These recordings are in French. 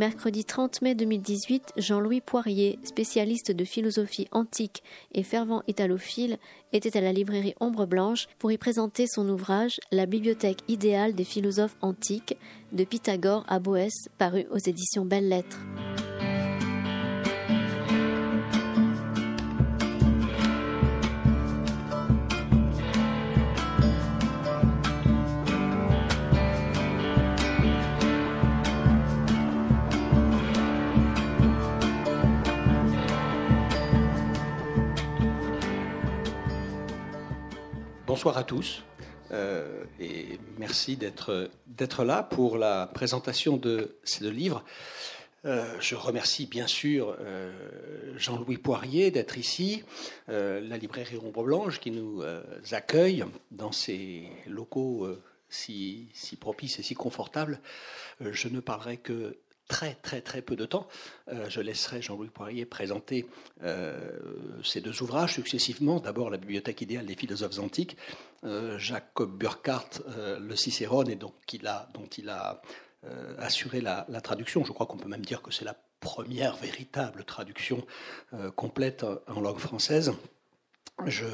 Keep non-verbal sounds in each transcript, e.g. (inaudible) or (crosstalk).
Mercredi 30 mai 2018, Jean-Louis Poirier, spécialiste de philosophie antique et fervent italophile, était à la librairie Ombre Blanche pour y présenter son ouvrage La bibliothèque idéale des philosophes antiques de Pythagore à Boès, paru aux éditions Belles Lettres. Bonsoir à tous euh, et merci d'être là pour la présentation de ces deux livres. Euh, je remercie bien sûr euh, Jean-Louis Poirier d'être ici, la librairie Ombre Blanche qui nous accueille dans ces locaux si, si, propices et si confortables. je ne parlerai que très très très peu de temps. Euh, je laisserai Jean-Louis Poirier présenter euh, ces deux ouvrages successivement. D'abord la Bibliothèque idéale des philosophes antiques, euh, Jacob Burckhardt, le Cicérone, et donc il a, dont il a assuré la, la, traduction. Je crois qu'on peut même dire que c'est la première véritable traduction complète en langue française. Je,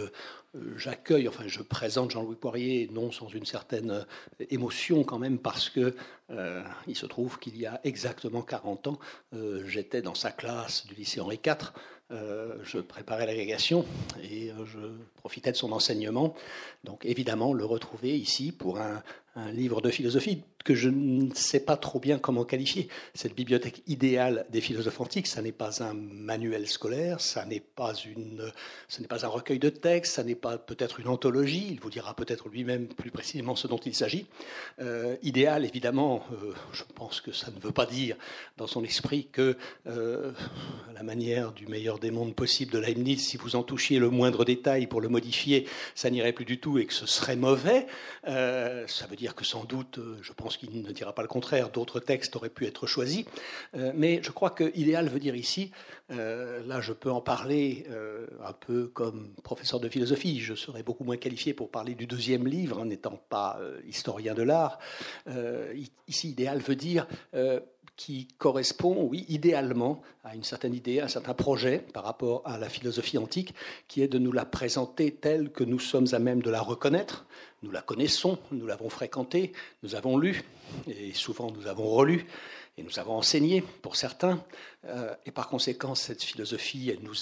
j'accueille, enfin je présente Jean-Louis Poirier, non sans une certaine euh, émotion quand même, parce que euh, se trouve qu'il y a exactement 40 ans, euh, j'étais dans sa classe du lycée Henri IV, je préparais l'agrégation et je profitais de son enseignement. Donc évidemment, le retrouver ici pour un, livre de philosophie que je ne sais pas trop bien comment qualifier. Cette bibliothèque idéale des philosophes antiques, ça n'est pas un manuel scolaire, ça n'est pas une, ce n'est pas un recueil de textes, ça n'est pas peut-être une anthologie. Il vous dira peut-être lui-même plus précisément ce dont il s'agit. Euh, idéal, évidemment, euh, je pense que ça ne veut pas dire dans son esprit que euh, la manière du meilleur des mondes possible de Leibniz, si vous en touchiez le moindre détail pour le modifier, ça n'irait plus du tout et que ce serait mauvais. ça veut dire que sans doute, euh, je pense qu'il ne dira pas le contraire, d'autres textes auraient pu être choisis. Euh, mais je crois que idéal veut dire ici, euh, là je peux en parler un peu comme professeur de philosophie, je serais beaucoup moins qualifié pour parler du deuxième livre, n'étant pas historien de l'art. ici, idéal veut dire qui correspond, oui, idéalement à une certaine idée, à un certain projet par rapport à la philosophie antique, qui est de nous la présenter telle que nous sommes à même de la reconnaître. Nous la connaissons, nous l'avons fréquentée, nous avons lu, et souvent nous avons relu, et nous avons enseigné pour certains, euh, et par conséquent, cette philosophie, nous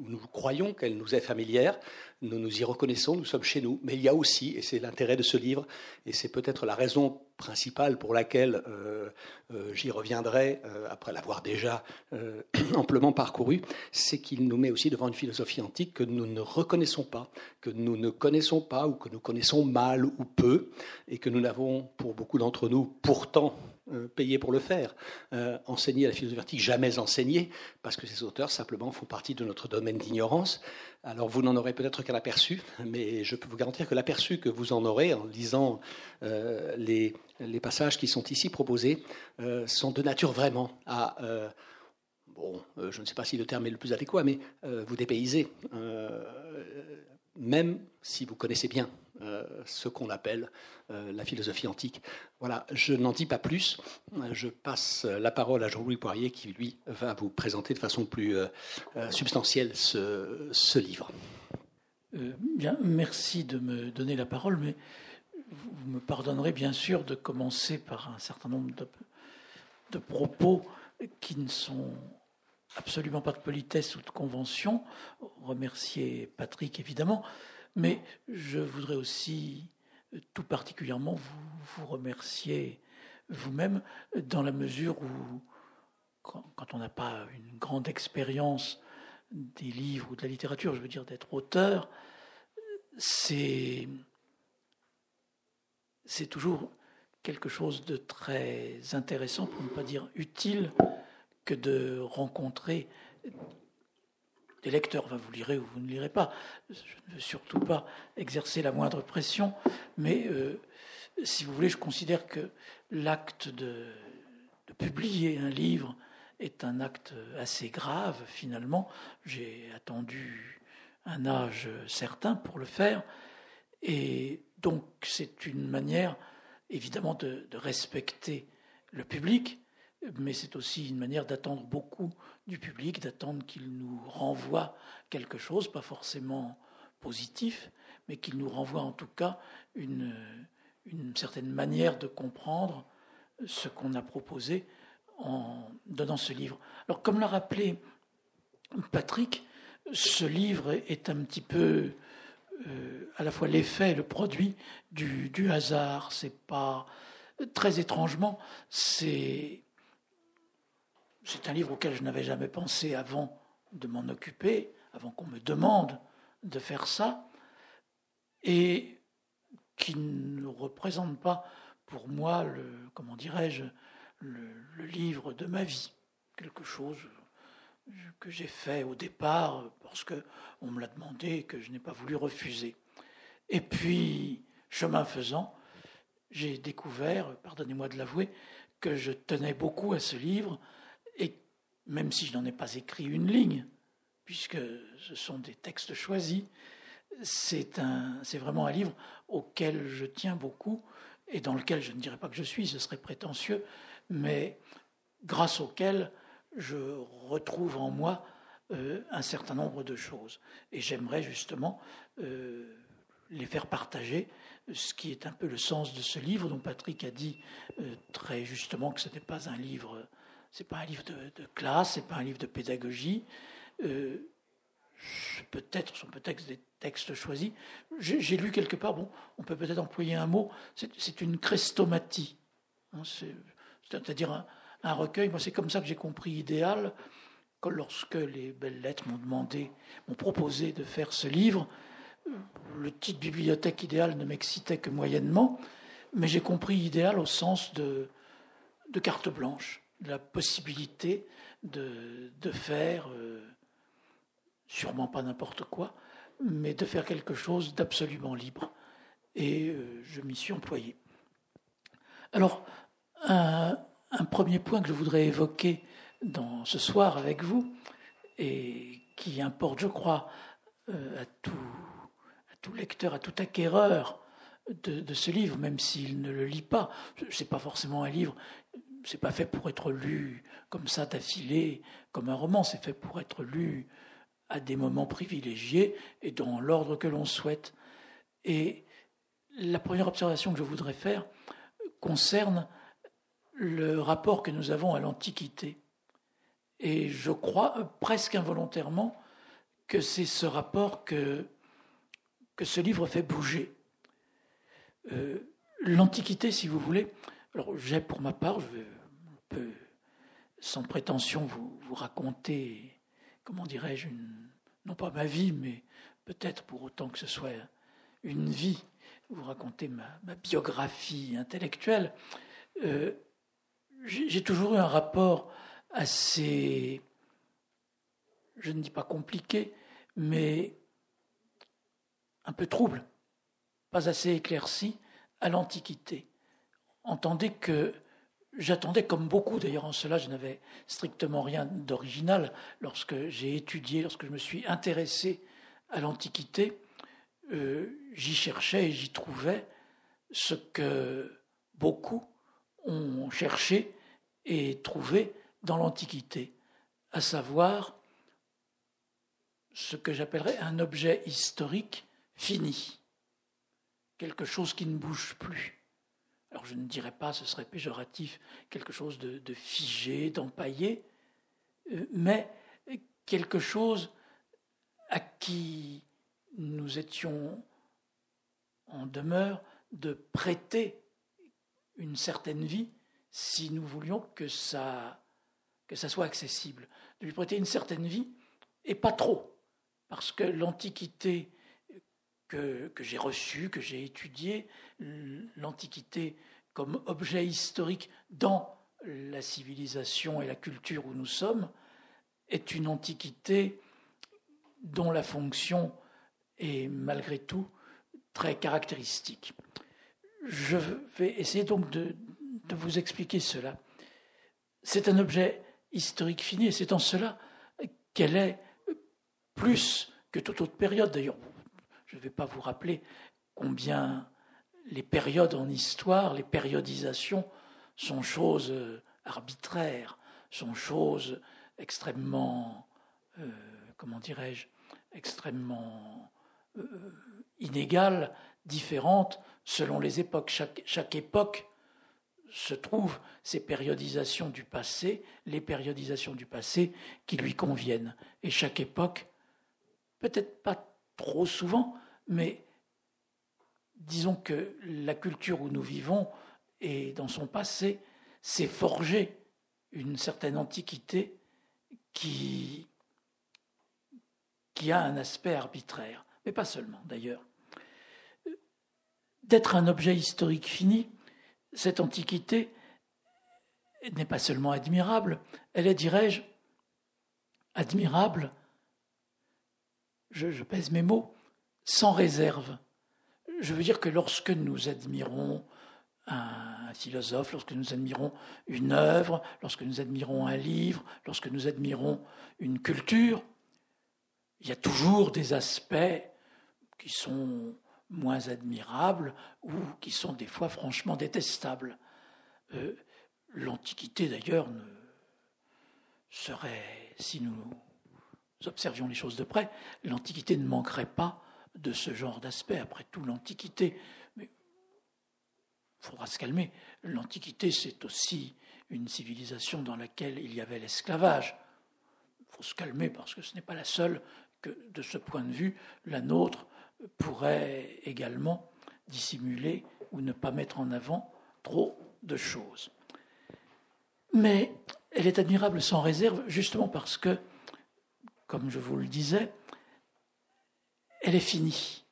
nous croyons qu'elle nous est familière, nous nous y reconnaissons, nous sommes chez nous, mais il y a aussi, et c'est l'intérêt de ce livre, et c'est peut-être la raison principale pour laquelle euh, euh, j'y reviendrai après l'avoir déjà (clears throat) amplement parcouru, c'est qu'il nous met aussi devant une philosophie antique que nous ne reconnaissons pas, que nous ne connaissons pas ou que nous connaissons mal ou peu, et que nous n'avons, pour beaucoup d'entre nous, pourtant euh, payé pour le faire. Euh, enseigner la philosophie jamais enseigner, parce que ces auteurs simplement font partie de notre domaine d'ignorance. Alors vous n'en aurez peut-être qu'un aperçu, mais je peux vous garantir que l'aperçu que vous en aurez en lisant euh, les, les, passages qui sont ici proposés sont de nature vraiment à bon, je ne sais pas si le terme est le plus adéquat, mais vous dépayser, même si vous connaissez bien ce qu'on appelle euh, la philosophie antique. Voilà, je n'en dis pas plus. Je passe la parole à Jean-Louis Poirier qui, lui, va vous présenter de façon plus euh, euh, substantielle ce, livre. bien, merci de me donner la parole, mais vous me pardonnerez bien sûr de commencer par un certain nombre de propos qui ne sont absolument pas de politesse ou de convention. Remercier Patrick, évidemment, mais je voudrais aussi tout particulièrement vous, remercier vous-même dans la mesure où, quand, on n'a pas une grande expérience des livres ou de la littérature, je veux dire d'être auteur, c'est, c'est toujours quelque chose de très intéressant, pour ne pas dire utile, que de rencontrer des lecteurs. vous lirez ou vous ne lirez pas. Je ne veux surtout pas exercer la moindre pression, mais euh, si vous voulez, je considère que l'acte de, de, publier un livre est un acte assez grave, finalement. J'ai attendu un âge certain pour le faire. Et donc c'est une manière évidemment de, respecter le public, mais c'est aussi une manière d'attendre beaucoup du public, d'attendre qu'il nous renvoie quelque chose, pas forcément positif, mais qu'il nous renvoie en tout cas une, une certaine manière de comprendre ce qu'on a proposé en donnant ce livre. Alors, comme l'a rappelé Patrick, ce livre est un petit peu euh, à la fois l'effet et le produit du, du hasard. C'est pas très étrangement, c'est c'est un livre auquel je n'avais jamais pensé avant de m'en occuper, avant qu'on me demande de faire ça, et qui ne représente pas pour moi le comment dirais-je le, livre de ma vie, quelque chose que j'ai fait au départ parce que on me l'a demandé et que je n'ai pas voulu refuser. Et puis, chemin faisant, j'ai découvert, pardonnez-moi de l'avouer, que je tenais beaucoup à ce livre même si je n'en ai pas écrit une ligne, puisque ce sont des textes choisis, c'est un, c'est vraiment un livre auquel je tiens beaucoup et dans lequel je ne dirais pas que je suis, ce serait prétentieux, mais grâce auquel je retrouve en moi euh, un certain nombre de choses. Et j'aimerais justement euh, les faire partager, ce qui est un peu le sens de ce livre dont Patrick a dit euh, très justement que ce n'est pas un livre, c'est pas un livre de, de classe, c'est pas un livre de pédagogie. peut-être sont peut-être des textes choisis. J'ai lu quelque part, bon, on peut peut-être employer un mot, c'est une crestomatie. Hein, c'est-à-dire un, recueil. Moi, c'est comme ça que j'ai compris idéal. Que lorsque les belles lettres m'ont demandé, m'ont proposé de faire ce livre, le titre bibliothèque idéale ne m'excitait que moyennement, mais j'ai compris idéal au sens de, carte blanche, la possibilité de, de faire, euh, sûrement pas n'importe quoi, mais de faire quelque chose d'absolument libre. Et euh, je m'y suis employé. Alors, un, premier point que je voudrais évoquer dans, ce soir avec vous, et qui importe, je crois, euh, à, tout, à tout lecteur, à tout acquéreur de, ce livre, même s'il ne le lit pas. C'est pas forcément un livre, c'est pas fait pour être lu comme ça d'affilée, comme un roman. C'est fait pour être lu à des moments privilégiés et dans l'ordre que l'on souhaite. Et la première observation que je voudrais faire concerne le rapport que nous avons à l'Antiquité. Et je crois presque involontairement que c'est ce rapport que, que ce livre fait bouger. Euh, L'Antiquité, si vous voulez, alors j'ai pour ma part, je peux sans prétention vous, vous raconter, comment dirais-je, non pas ma vie, mais peut-être pour autant que ce soit une vie, vous raconter ma, ma biographie intellectuelle. Euh, j'ai toujours eu un rapport assez, je ne dis pas compliqué, mais un peu trouble, pas assez éclairci à l'Antiquité. Entendez que j'attendais, comme beaucoup d'ailleurs en cela, je n'avais strictement rien d'original lorsque j'ai étudié, lorsque je me suis intéressé à l'Antiquité, euh, j'y cherchais et j'y trouvais ce que beaucoup ont cherché et trouvé dans l'Antiquité, à savoir ce que j'appellerais un objet historique fini, quelque chose qui ne bouge plus. Alors je ne dirais pas, ce serait péjoratif, quelque chose de, figé, d'empaillé, euh, mais quelque chose à qui nous étions en demeure de prêter une certaine vie si nous voulions que ça, que ça soit accessible, de lui prêter une certaine vie, et pas trop, parce que l'Antiquité que, j'ai reçue, que j'ai étudiée, l'Antiquité comme objet historique dans la civilisation et la culture où nous sommes, est une Antiquité dont la fonction est malgré tout très caractéristique. Je vais essayer donc de, de vous expliquer cela. C'est un objet historique fini et c'est en cela qu'elle est plus que toute autre période. D'ailleurs, je ne vais pas vous rappeler combien les périodes en histoire, les périodisations sont choses arbitraires, sont choses extrêmement, euh, comment dirais-je, extrêmement euh, inégales, différentes selon les époques. Chaque, chaque époque se trouve ces périodisations du passé, les périodisations du passé qui lui conviennent. Et chaque époque, peut-être pas trop souvent, mais disons que la culture où nous vivons et dans son passé s'est forgée une certaine antiquité qui, qui a un aspect arbitraire, mais pas seulement d'ailleurs. D'être un objet historique fini, cette antiquité n'est pas seulement admirable, elle est, dirais-je, admirable, je, pèse mes mots, sans réserve. Je veux dire que lorsque nous admirons un philosophe, lorsque nous admirons une œuvre, lorsque nous admirons un livre, lorsque nous admirons une culture, il y a toujours des aspects qui sont moins admirables ou qui sont des fois franchement détestables. Euh, L'Antiquité, d'ailleurs, ne serait, si nous observions les choses de près, l'Antiquité ne manquerait pas de ce genre d'aspect. Après tout, l'Antiquité, mais il faudra se calmer. L'Antiquité, c'est aussi une civilisation dans laquelle il y avait l'esclavage. Il faut se calmer parce que ce n'est pas la seule que, de ce point de vue, la nôtre pourrait également dissimuler ou ne pas mettre en avant trop de choses. Mais elle est admirable sans réserve, justement parce que, comme je vous le disais, elle est finie.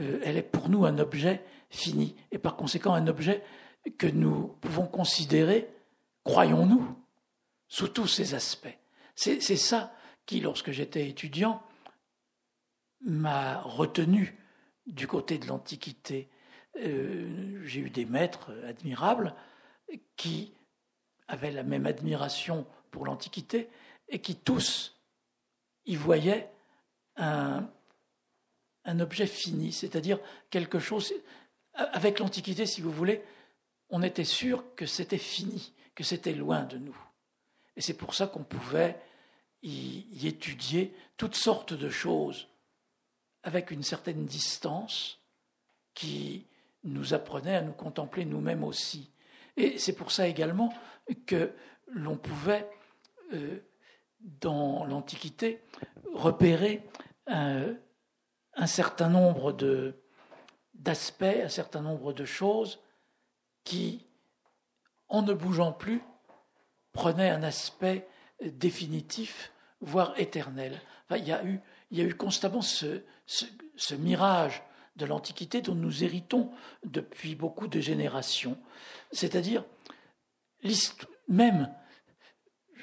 Euh, elle est pour nous un objet fini, et par conséquent un objet que nous pouvons considérer, croyons-nous, sous tous ses aspects. C'est ça qui, lorsque j'étais étudiant, m'a retenu du côté de l'Antiquité. Euh, j'ai eu des maîtres admirables qui avaient la même admiration pour l'Antiquité et qui tous y voyaient un, objet fini, c'est-à-dire quelque chose. Avec l'Antiquité, si vous voulez, on était sûr que c'était fini, que c'était loin de nous. Et c'est pour ça qu'on pouvait y, y, étudier toutes sortes de choses avec une certaine distance qui nous apprenait à nous contempler nous-mêmes aussi. Et c'est pour ça également que l'on pouvait, euh, dans l'Antiquité, repérer un, un certain nombre d'aspects, un certain nombre de choses qui, en ne bougeant plus, prenaient un aspect définitif, voire éternel. il, y a eu, constamment ce, ce, mirage de l'Antiquité dont nous héritons depuis beaucoup de générations. C'est-à-dire, même,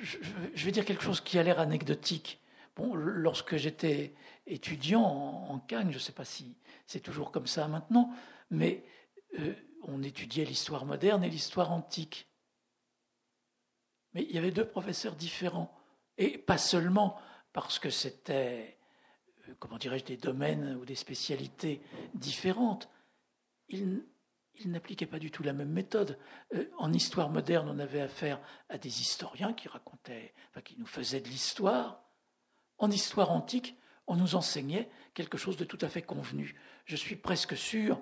je, vais dire quelque chose qui a l'air anecdotique. Lorsque j'étais étudiant en, en Cagne, je ne sais pas si c'est toujours comme ça maintenant, mais euh, on étudiait l'histoire moderne et l'histoire antique. Mais il y avait deux professeurs différents, et pas seulement parce que c'était, euh, comment dirais-je, des domaines ou des spécialités différentes. Ils, ils n'appliquaient pas du tout la même méthode. Euh, en histoire moderne, on avait affaire à des historiens qui racontaient, enfin, qui nous faisaient de l'histoire. En histoire antique, on nous enseignait quelque chose de tout à fait convenu. Je suis presque sûr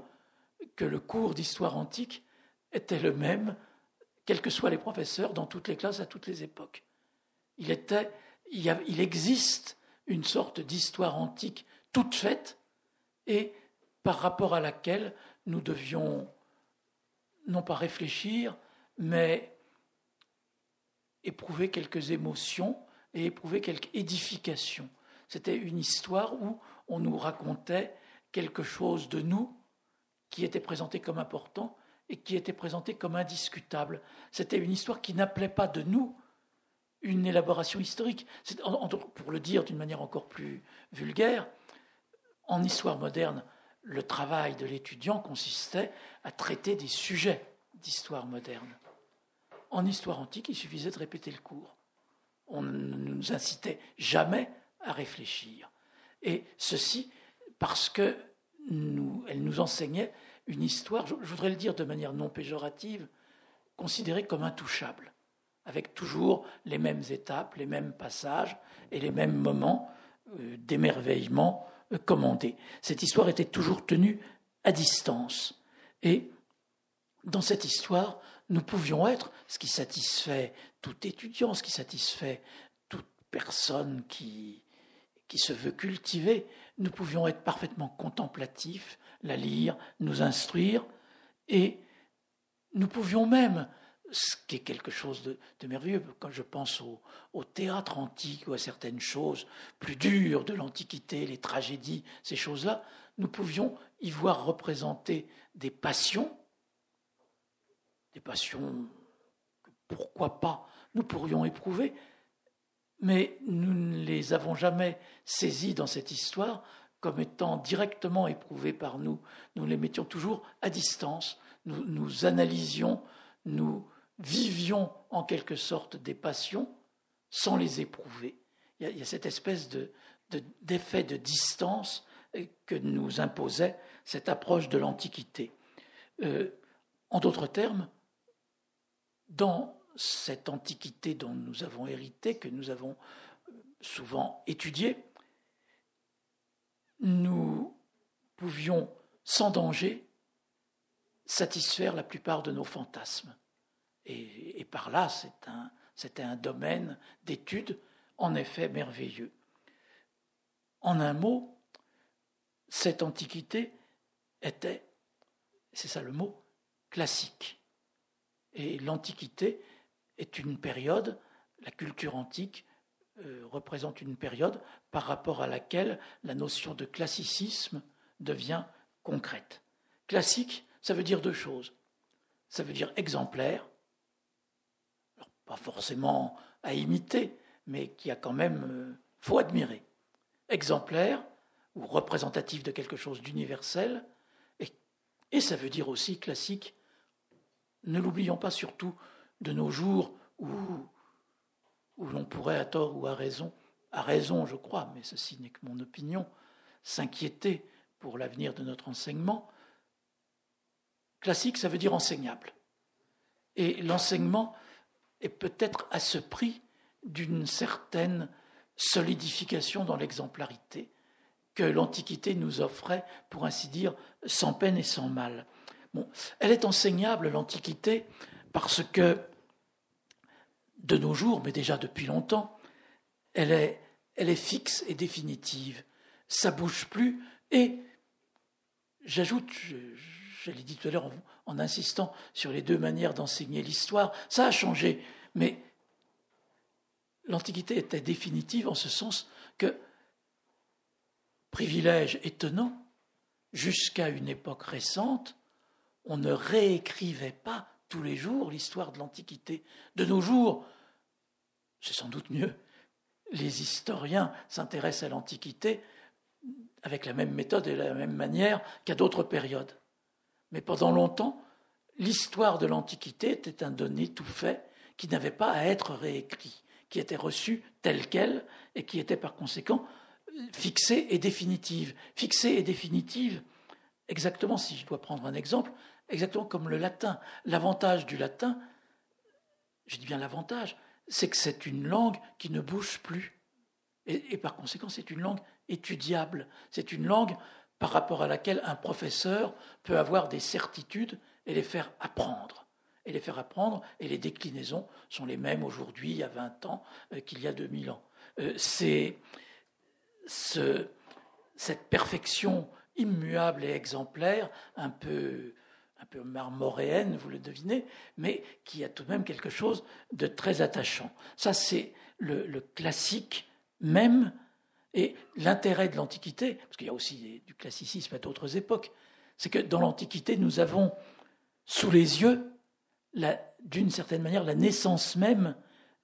que le cours d'histoire antique était le même, quels que soient les professeurs, dans toutes les classes, à toutes les époques. Il, était, il, existe une sorte d'histoire antique toute faite et par rapport à laquelle nous devions non pas réfléchir, mais éprouver quelques émotions et éprouver quelques édifications. C'était une histoire où on nous racontait quelque chose de nous qui était présenté comme important et qui était présenté comme indiscutable. C'était une histoire qui n'appelait pas de nous une élaboration historique. Pour le dire d'une manière encore plus vulgaire, en histoire moderne, le travail de l'étudiant consistait à traiter des sujets d'histoire moderne. En histoire antique, il suffisait de répéter le cours. On ne nous incitait jamais à réfléchir. Et ceci parce que nous, elle nous enseignait une histoire, je voudrais le dire de manière non péjorative, considérée comme intouchable, avec toujours les mêmes étapes, les mêmes passages et les mêmes moments euh, d'émerveillement commandés. Cette histoire était toujours tenue à distance. Et dans cette histoire, nous pouvions être, ce qui satisfait tout étudiant, ce qui satisfait toute personne qui, qui se veut cultiver, nous pouvions être parfaitement contemplatifs, la lire, nous instruire, et nous pouvions même, ce qui est quelque chose de, merveilleux, quand je pense au, au, théâtre antique ou à certaines choses plus dures de l'Antiquité, les tragédies, ces choses-là, nous pouvions y voir représenter des passions, des passions que pourquoi pas nous pourrions éprouver, mais nous ne les avons jamais saisies dans cette histoire comme étant directement éprouvées par nous. Nous les mettions toujours à distance, nous, nous analysions, nous vivions en quelque sorte des passions sans les éprouver. Il y a, cette espèce de, d'effet de, distance que nous imposait cette approche de l'Antiquité. Euh, en d'autres termes, dans cette antiquité dont nous avons hérité, que nous avons souvent étudiée, nous pouvions sans danger satisfaire la plupart de nos fantasmes. Et, par là, c'était un, domaine d'étude en effet merveilleux. En un mot, cette antiquité était, c'est ça le mot, classique. Et l'Antiquité est une période, la culture antique euh, représente une période par rapport à laquelle la notion de classicisme devient concrète. Classique, ça veut dire deux choses. Ça veut dire exemplaire, pas forcément à imiter, mais qui a quand même euh, faut admirer. Exemplaire ou représentatif de quelque chose d'universel, et, ça veut dire aussi classique ne l'oublions pas surtout de nos jours où, où l'on pourrait, à tort ou à raison, à raison je crois, mais ceci n'est que mon opinion, s'inquiéter pour l'avenir de notre enseignement. Classique, ça veut dire enseignable. Et l'enseignement est peut-être à ce prix d'une certaine solidification dans l'exemplarité que l'Antiquité nous offrait, pour ainsi dire, sans peine et sans mal elle est enseignable, l'Antiquité, parce que de nos jours, mais déjà depuis longtemps, elle est, fixe et définitive. Ça bouge plus. Et j'ajoute, je, l'ai dit tout à l'heure insistant sur les deux manières d'enseigner l'histoire, ça a changé. Mais l'Antiquité était définitive en ce sens que, privilège étonnant, jusqu'à une époque récente, on ne réécrivait pas tous les jours l'histoire de l'Antiquité. De nos jours, c'est sans doute mieux. Les historiens s'intéressent à l'Antiquité avec la même méthode et la même manière qu'à d'autres périodes. Mais pendant longtemps, l'histoire de l'Antiquité était un donné tout fait qui n'avait pas à être réécrit, qui était reçu tel quel et qui était par conséquent fixé et définitive. Fixé et définitive, exactement si je dois prendre un exemple, exactement comme le latin. L'avantage du latin, je dis bien l'avantage, c'est que c'est une langue qui ne bouge plus. Et, par conséquent, c'est une langue étudiable. C'est une langue par rapport à laquelle un professeur peut avoir des certitudes et les faire apprendre. Et les faire apprendre, et les déclinaisons sont les mêmes aujourd'hui, il y a 20 ans, euh, qu'il y a 2000 ans. Euh, c'est ce, cette perfection immuable et exemplaire, un peu un peu marmoréenne, vous le devinez, mais qui a tout de même quelque chose de très attachant. Ça, c'est le, classique même, et l'intérêt de l'Antiquité, parce qu'il y a aussi du classicisme à d'autres époques, c'est que dans l'Antiquité, nous avons sous les yeux, d'une certaine manière, la naissance même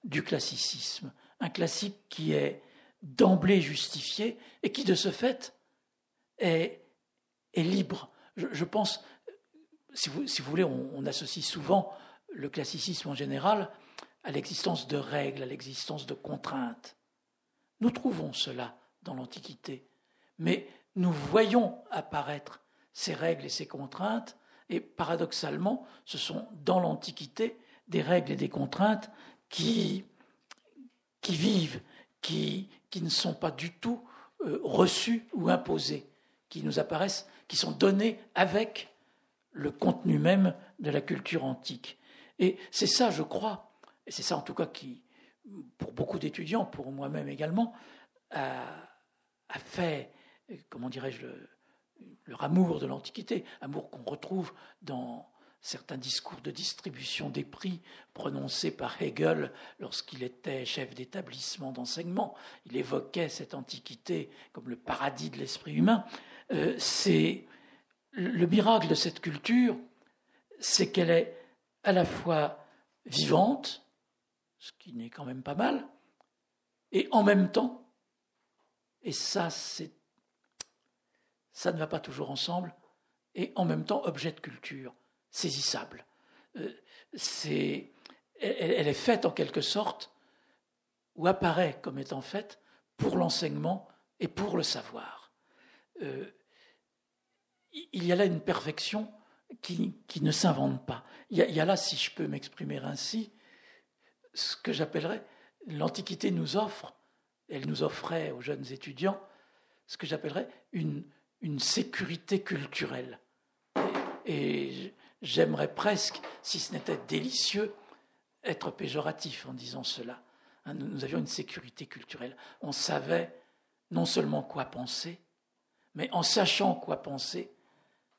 du classicisme. Un classique qui est d'emblée justifié et qui, de ce fait, est, libre. Je pense si vous, voulez, on, associe souvent le classicisme en général à l'existence de règles, à l'existence de contraintes. Nous trouvons cela dans l'Antiquité, mais nous voyons apparaître ses règles et ses contraintes, et paradoxalement, ce sont dans l'Antiquité des règles et des contraintes qui, qui vivent, qui, qui ne sont pas du tout euh, reçues ou imposées, qui nous apparaissent, qui sont données avec le contenu même de la culture antique. Et c'est ça, je crois, et c'est ça en tout cas qui, pour beaucoup d'étudiants, pour moi-même également, a, a fait, comment dirais-je, le, leur amour de l'Antiquité, amour qu'on retrouve dans certains discours de distribution des prix prononcés par Hegel lorsqu'il était chef d'établissement d'enseignement. Il évoquait cette Antiquité comme le paradis de l'esprit humain. Euh, c'est le miracle de cette culture, c'est qu'elle est à la fois vivante, ce qui n'est quand même pas mal, et en même temps, et ça c'est ça ne va pas toujours ensemble, et en même temps objet de culture, saisissable. Euh, elle, est faite en quelque sorte, ou apparaît comme étant faite pour l'enseignement et pour le savoir. Euh, il y a là une perfection qui, qui ne s'invente pas. Il y, a, il y, a, là, si je peux m'exprimer ainsi, ce que j'appellerais l'Antiquité nous offre, elle nous offrait aux jeunes étudiants, ce que j'appellerais une, une sécurité culturelle. Et, j'aimerais presque, si ce n'était délicieux, être péjoratif en disant cela. Hein, nous, avions une sécurité culturelle. On savait non seulement quoi penser, mais en sachant quoi penser,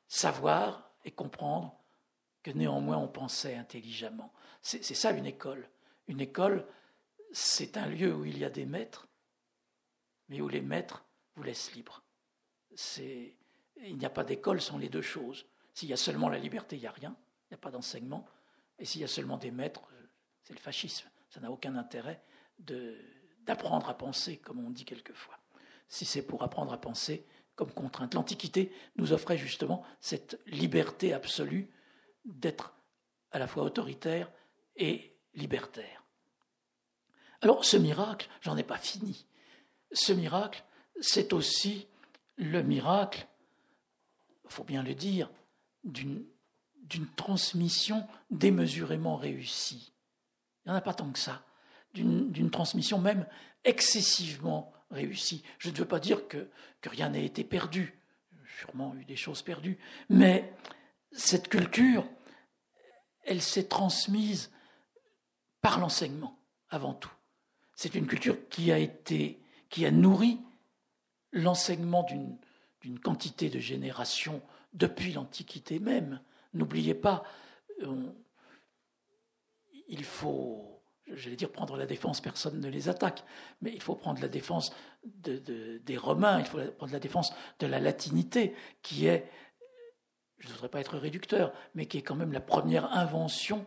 savoir et comprendre que néanmoins on pensait intelligemment. C'est ça une école. Une école, c'est un lieu où il y a des maîtres, mais où les maîtres vous laissent libres il n'y a pas d'école sans les deux choses. S'il y a seulement la liberté, il n'y a rien, il n'y a pas d'enseignement. Et s'il y a seulement des maîtres, c'est le fascisme. Ça n'a aucun intérêt d'apprendre à penser, comme on dit quelquefois. Si c'est pour apprendre à penser comme contrainte. L'Antiquité nous offrait justement cette liberté absolue d'être à la fois autoritaire et libertaire. Alors ce miracle, j'en ai pas fini. Ce miracle, c'est aussi le miracle, il faut bien le dire, d'une transmission démesurément réussie. Il n'y en a pas tant que ça. D'une transmission même excessivement réussie. Je ne veux pas dire que, rien n'a été perdu. Sûrement eu des choses perdues. Mais cette culture, elle s'est transmise par l'enseignement, avant tout. C'est une culture qui a été, qui a nourri l'enseignement d'une quantité de générations depuis l'Antiquité même. N'oubliez pas, il faut, j'allais dire, prendre la défense, personne ne les attaque, mais il faut prendre la défense des Romains, il faut prendre la défense de la latinité, qui est, je ne voudrais pas être réducteur, mais qui est quand même la première invention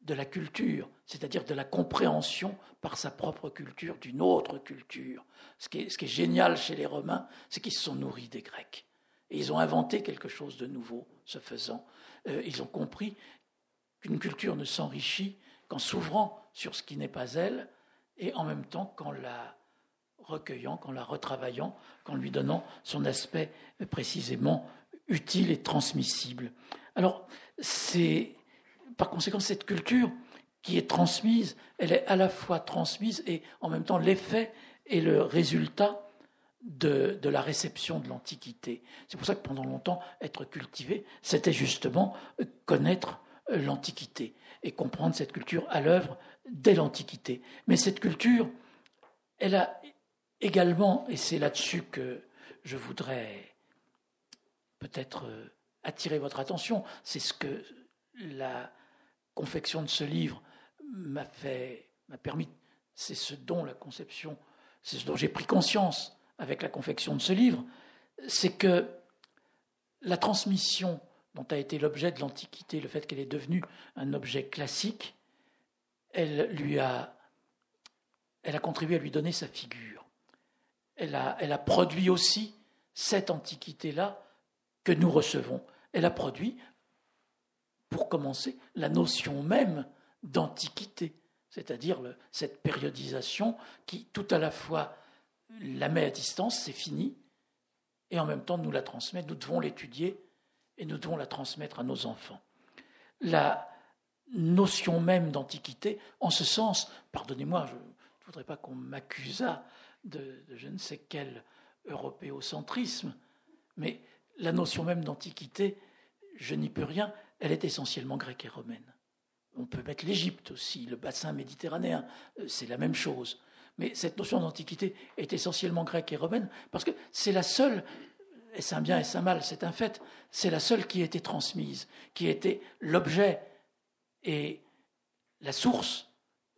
de la culture, c'est-à-dire de la compréhension par sa propre culture d'une autre culture. Ce qui, est, génial chez les Romains, c'est qu'ils se sont nourris des Grecs. Et ils ont inventé quelque chose de nouveau, ce faisant. Euh, ils ont compris qu'une culture ne s'enrichit qu'en s'ouvrant sur ce qui n'est pas elle, et en même temps qu'en la recueillant, qu'en la retravaillant, qu'en lui donnant son aspect précisément utile et transmissible. Alors, c'est par conséquent, cette culture qui est transmise, elle est à la fois transmise et en même temps l'effet et le résultat de, la réception de l'Antiquité. C'est pour ça que pendant longtemps, être cultivé, c'était justement connaître l'Antiquité et comprendre cette culture à l'œuvre dès l'Antiquité. Mais cette culture, elle a également, et c'est là-dessus que je voudrais peut-être attirer votre attention, c'est ce que la confection de ce livre m'a fait, m'a permis, c'est ce dont la conception, c'est ce dont j'ai pris conscience avec la confection de ce livre, c'est que la transmission dont a été l'objet de l'Antiquité, le fait qu'elle est devenue un objet classique, elle lui a, elle a contribué à lui donner sa figure. Elle a, elle a produit aussi cette Antiquité-là que nous recevons. Elle a produit pour commencer, la notion même d'antiquité, c'est-à-dire cette périodisation qui tout à la fois la met à distance, c'est fini, et en même temps nous la transmettre, nous devons l'étudier et nous devons la transmettre à nos enfants. La notion même d'antiquité, en ce sens, pardonnez-moi, je ne voudrais pas qu'on m'accusât de, je ne sais quel européocentrisme, mais la notion même d'antiquité, je n'y peux rien, elle est essentiellement grecque et romaine. On peut mettre l'Égypte aussi, le bassin méditerranéen, euh, c'est la même chose. Mais cette notion d'antiquité est essentiellement grecque et romaine parce que c'est la seule, et c'est un bien et c'est un mal, c'est un fait, c'est la seule qui a été transmise, qui a été l'objet et la source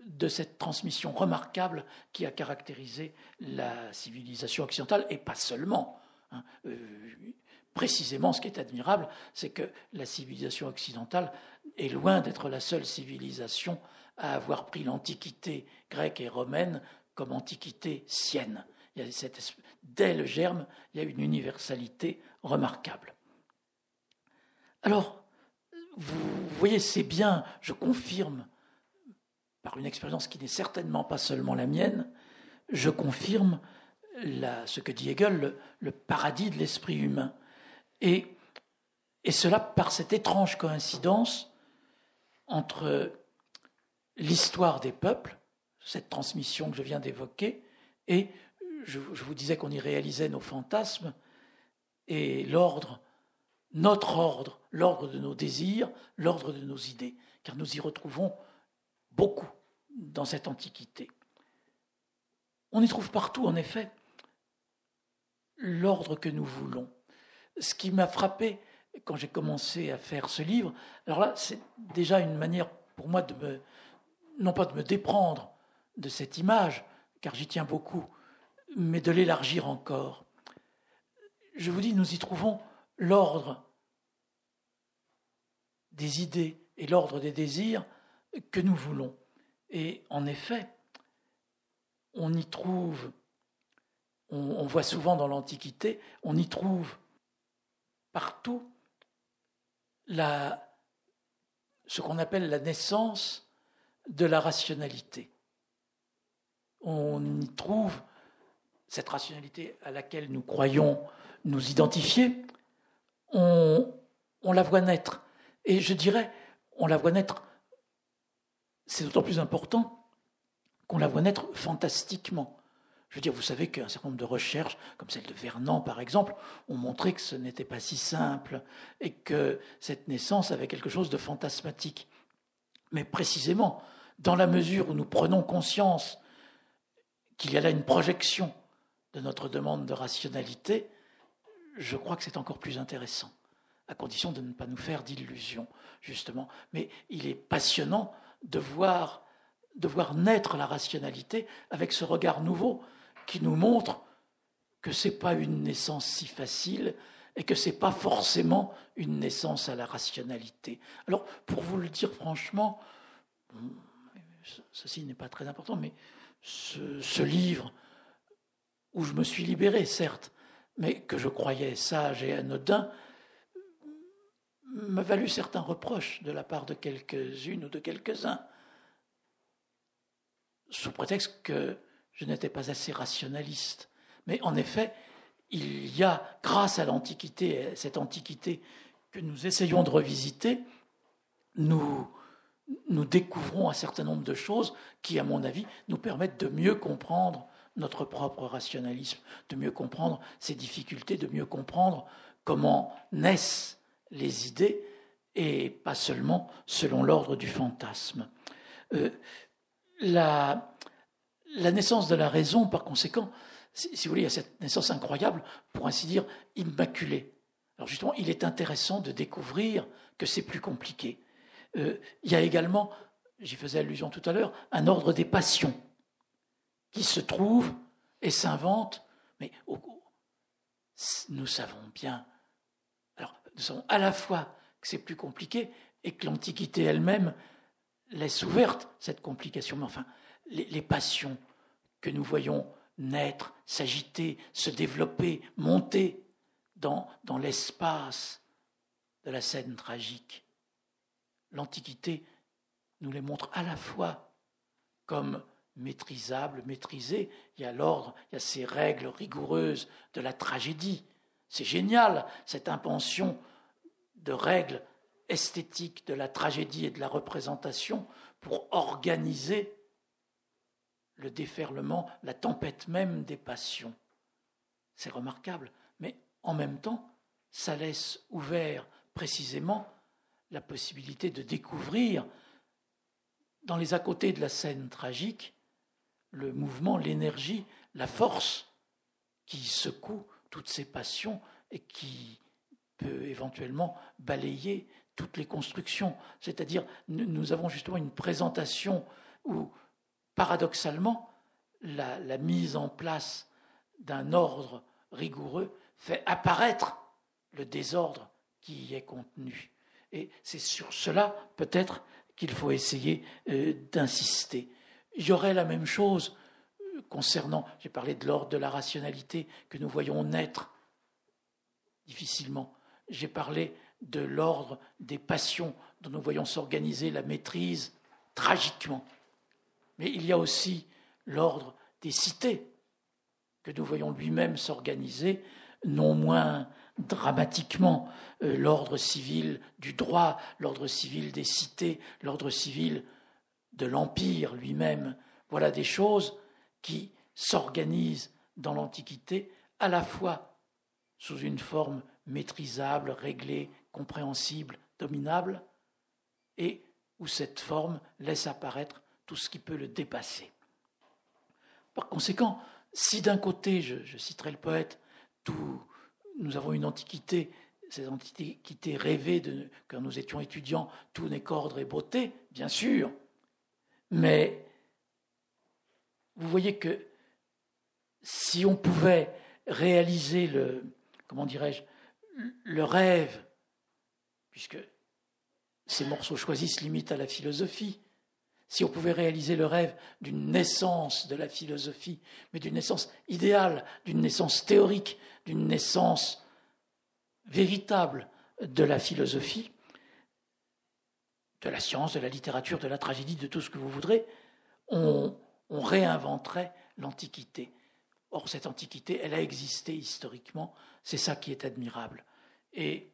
de cette transmission remarquable qui a caractérisé la civilisation occidentale, et pas seulement. Hein. Euh, précisément, ce qui est admirable, c'est que la civilisation occidentale est loin d'être la seule civilisation à avoir pris l'antiquité grecque et romaine comme antiquité sienne. Il y a cette, dès le germe, il y a une universalité remarquable. Alors, vous voyez, c'est bien, je confirme, par une expérience qui n'est certainement pas seulement la mienne, je confirme ce que dit Hegel, le paradis de l'esprit humain. Et, cela par cette étrange coïncidence entre l'histoire des peuples, cette transmission que je viens d'évoquer, et je, vous disais qu'on y réalisait nos fantasmes, et l'ordre, notre ordre, l'ordre de nos désirs, l'ordre de nos idées, car nous y retrouvons beaucoup dans cette antiquité. On y trouve partout, en effet, l'ordre que nous voulons ce qui m'a frappé quand j'ai commencé à faire ce livre, alors là, c'est déjà une manière pour moi de me, non pas de me déprendre de cette image, car j'y tiens beaucoup, mais de l'élargir encore. Je vous dis, nous y trouvons l'ordre des idées et l'ordre des désirs que nous voulons. Et en effet, on y trouve, on voit souvent dans l'Antiquité, on y trouve partout la, ce qu'on appelle la naissance de la rationalité. On y trouve cette rationalité à laquelle nous croyons nous identifier, on, on la voit naître. Et je dirais, on la voit naître, c'est d'autant plus important qu'on la voit naître fantastiquement. Je veux dire, vous savez qu'un certain nombre de recherches, comme celle de Vernon par exemple, ont montré que ce n'était pas si simple et que cette naissance avait quelque chose de fantasmatique. Mais précisément, dans la mesure où nous prenons conscience qu'il y a là une projection de notre demande de rationalité, je crois que c'est encore plus intéressant, à condition de ne pas nous faire d'illusions, justement. Mais il est passionnant de voir, de voir naître la rationalité avec ce regard nouveau qui nous montre que ce n'est pas une naissance si facile et que ce n'est pas forcément une naissance à la rationalité. Alors, pour vous le dire franchement, ceci n'est pas très important, mais ce, ce, livre, où je me suis libéré, certes, mais que je croyais sage et anodin, m'a valu certains reproches de la part de quelques-unes ou de quelques-uns, sous prétexte que je n'étais pas assez rationaliste. Mais en effet, il y a, grâce à l'Antiquité, cette Antiquité que nous essayons de revisiter, nous, découvrons un certain nombre de choses qui, à mon avis, nous permettent de mieux comprendre notre propre rationalisme, de mieux comprendre ses difficultés, de mieux comprendre comment naissent les idées et pas seulement selon l'ordre du fantasme. Euh, la, la naissance de la raison, par conséquent, si, vous voulez, il y a cette naissance incroyable, pour ainsi dire, immaculée. Alors justement, il est intéressant de découvrir que c'est plus compliqué. Euh, il y a également, j'y faisais allusion tout à l'heure, un ordre des passions qui se trouve et s'invente, mais nous savons bien, alors nous savons à la fois que c'est plus compliqué et que l'Antiquité elle-même laisse ouverte cette complication. Mais enfin, les, passions que nous voyons naître, s'agiter, se développer, monter dans, l'espace de la scène tragique. L'Antiquité nous les montre à la fois comme maîtrisables, maîtrisées, il y a l'ordre, il y a ces règles rigoureuses de la tragédie, C'est génial, cette invention de règles esthétiques de la tragédie et de la représentation pour organiser le déferlement, la tempête même des passions. C'est remarquable, mais en même temps, ça laisse ouvert précisément la possibilité de découvrir dans les à côté de la scène tragique le mouvement, l'énergie, la force qui secoue toutes ces passions et qui peut éventuellement balayer toutes les constructions. C'est-à-dire, nous avons justement une présentation où, paradoxalement, la, mise en place d'un ordre rigoureux fait apparaître le désordre qui y est contenu. Et c'est sur cela, peut-être, qu'il faut essayer euh, d'insister. Il y aurait la même chose euh, concernant, j'ai parlé de l'ordre de la rationalité que nous voyons naître difficilement. J'ai parlé de l'ordre des passions dont nous voyons s'organiser la maîtrise tragiquement. Mais il y a aussi l'ordre des cités que nous voyons lui-même s'organiser, non moins dramatiquement euh, l'ordre civil du droit, l'ordre civil des cités, l'ordre civil de l'Empire lui-même. Voilà des choses qui s'organisent dans l'Antiquité à la fois sous une forme maîtrisable, réglée, compréhensible, dominable, et où cette forme laisse apparaître tout ce qui peut le dépasser. Par conséquent, si d'un côté, je, citerai le poète, nous avons une antiquité, cette antiquité rêvée de, quand nous étions étudiants, tout n'est qu'ordre et beauté, bien sûr, mais vous voyez que si on pouvait réaliser le, comment dirais-je, le rêve, puisque ces morceaux choisis se limitent à la philosophie, si on pouvait réaliser le rêve d'une naissance de la philosophie, mais d'une naissance idéale, d'une naissance théorique, d'une naissance véritable de la philosophie, de la science, de la littérature, de la tragédie, de tout ce que vous voudrez, on, réinventerait l'Antiquité. Or, cette Antiquité, elle a existé historiquement, c'est ça qui est admirable. Et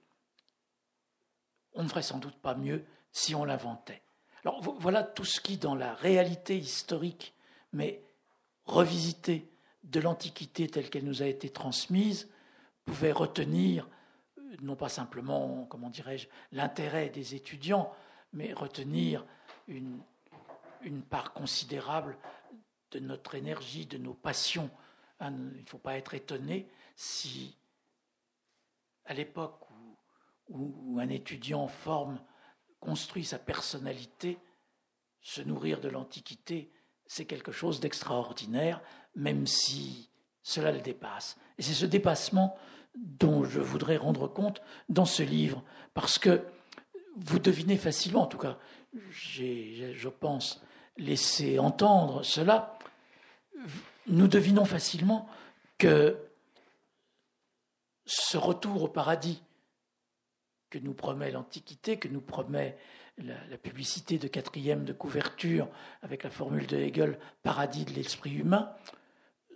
on ne ferait sans doute pas mieux si on l'inventait. Voilà tout ce qui, dans la réalité historique, mais revisitée de l'Antiquité telle qu'elle nous a été transmise, pouvait retenir euh, non pas simplement, comment dirais-je, l'intérêt des étudiants, mais retenir une, part considérable de notre énergie, de nos passions. Il ne faut pas être étonné si, à l'époque où, un étudiant forme, construit sa personnalité, se nourrir de l'Antiquité, c'est quelque chose d'extraordinaire, même si cela le dépasse. Et c'est ce dépassement dont je voudrais rendre compte dans ce livre, parce que vous devinez facilement, en tout cas, j'ai, je pense, laissé entendre cela, nous devinons facilement que ce retour au paradis que nous promet l'Antiquité, que nous promet la, publicité de quatrième de couverture avec la formule de Hegel, paradis de l'esprit humain,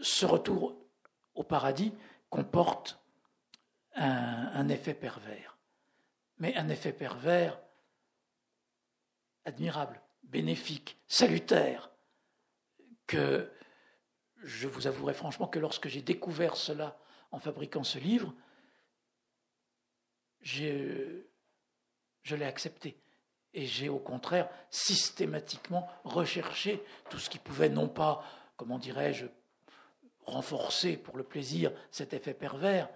ce retour au paradis comporte un, effet pervers. Mais un effet pervers admirable, bénéfique, salutaire, que je vous avouerai franchement que lorsque j'ai découvert cela en fabriquant ce livre, je l'ai accepté. Et j'ai au contraire systématiquement recherché tout ce qui pouvait non pas, comment dirais-je, renforcer pour le plaisir cet effet pervers,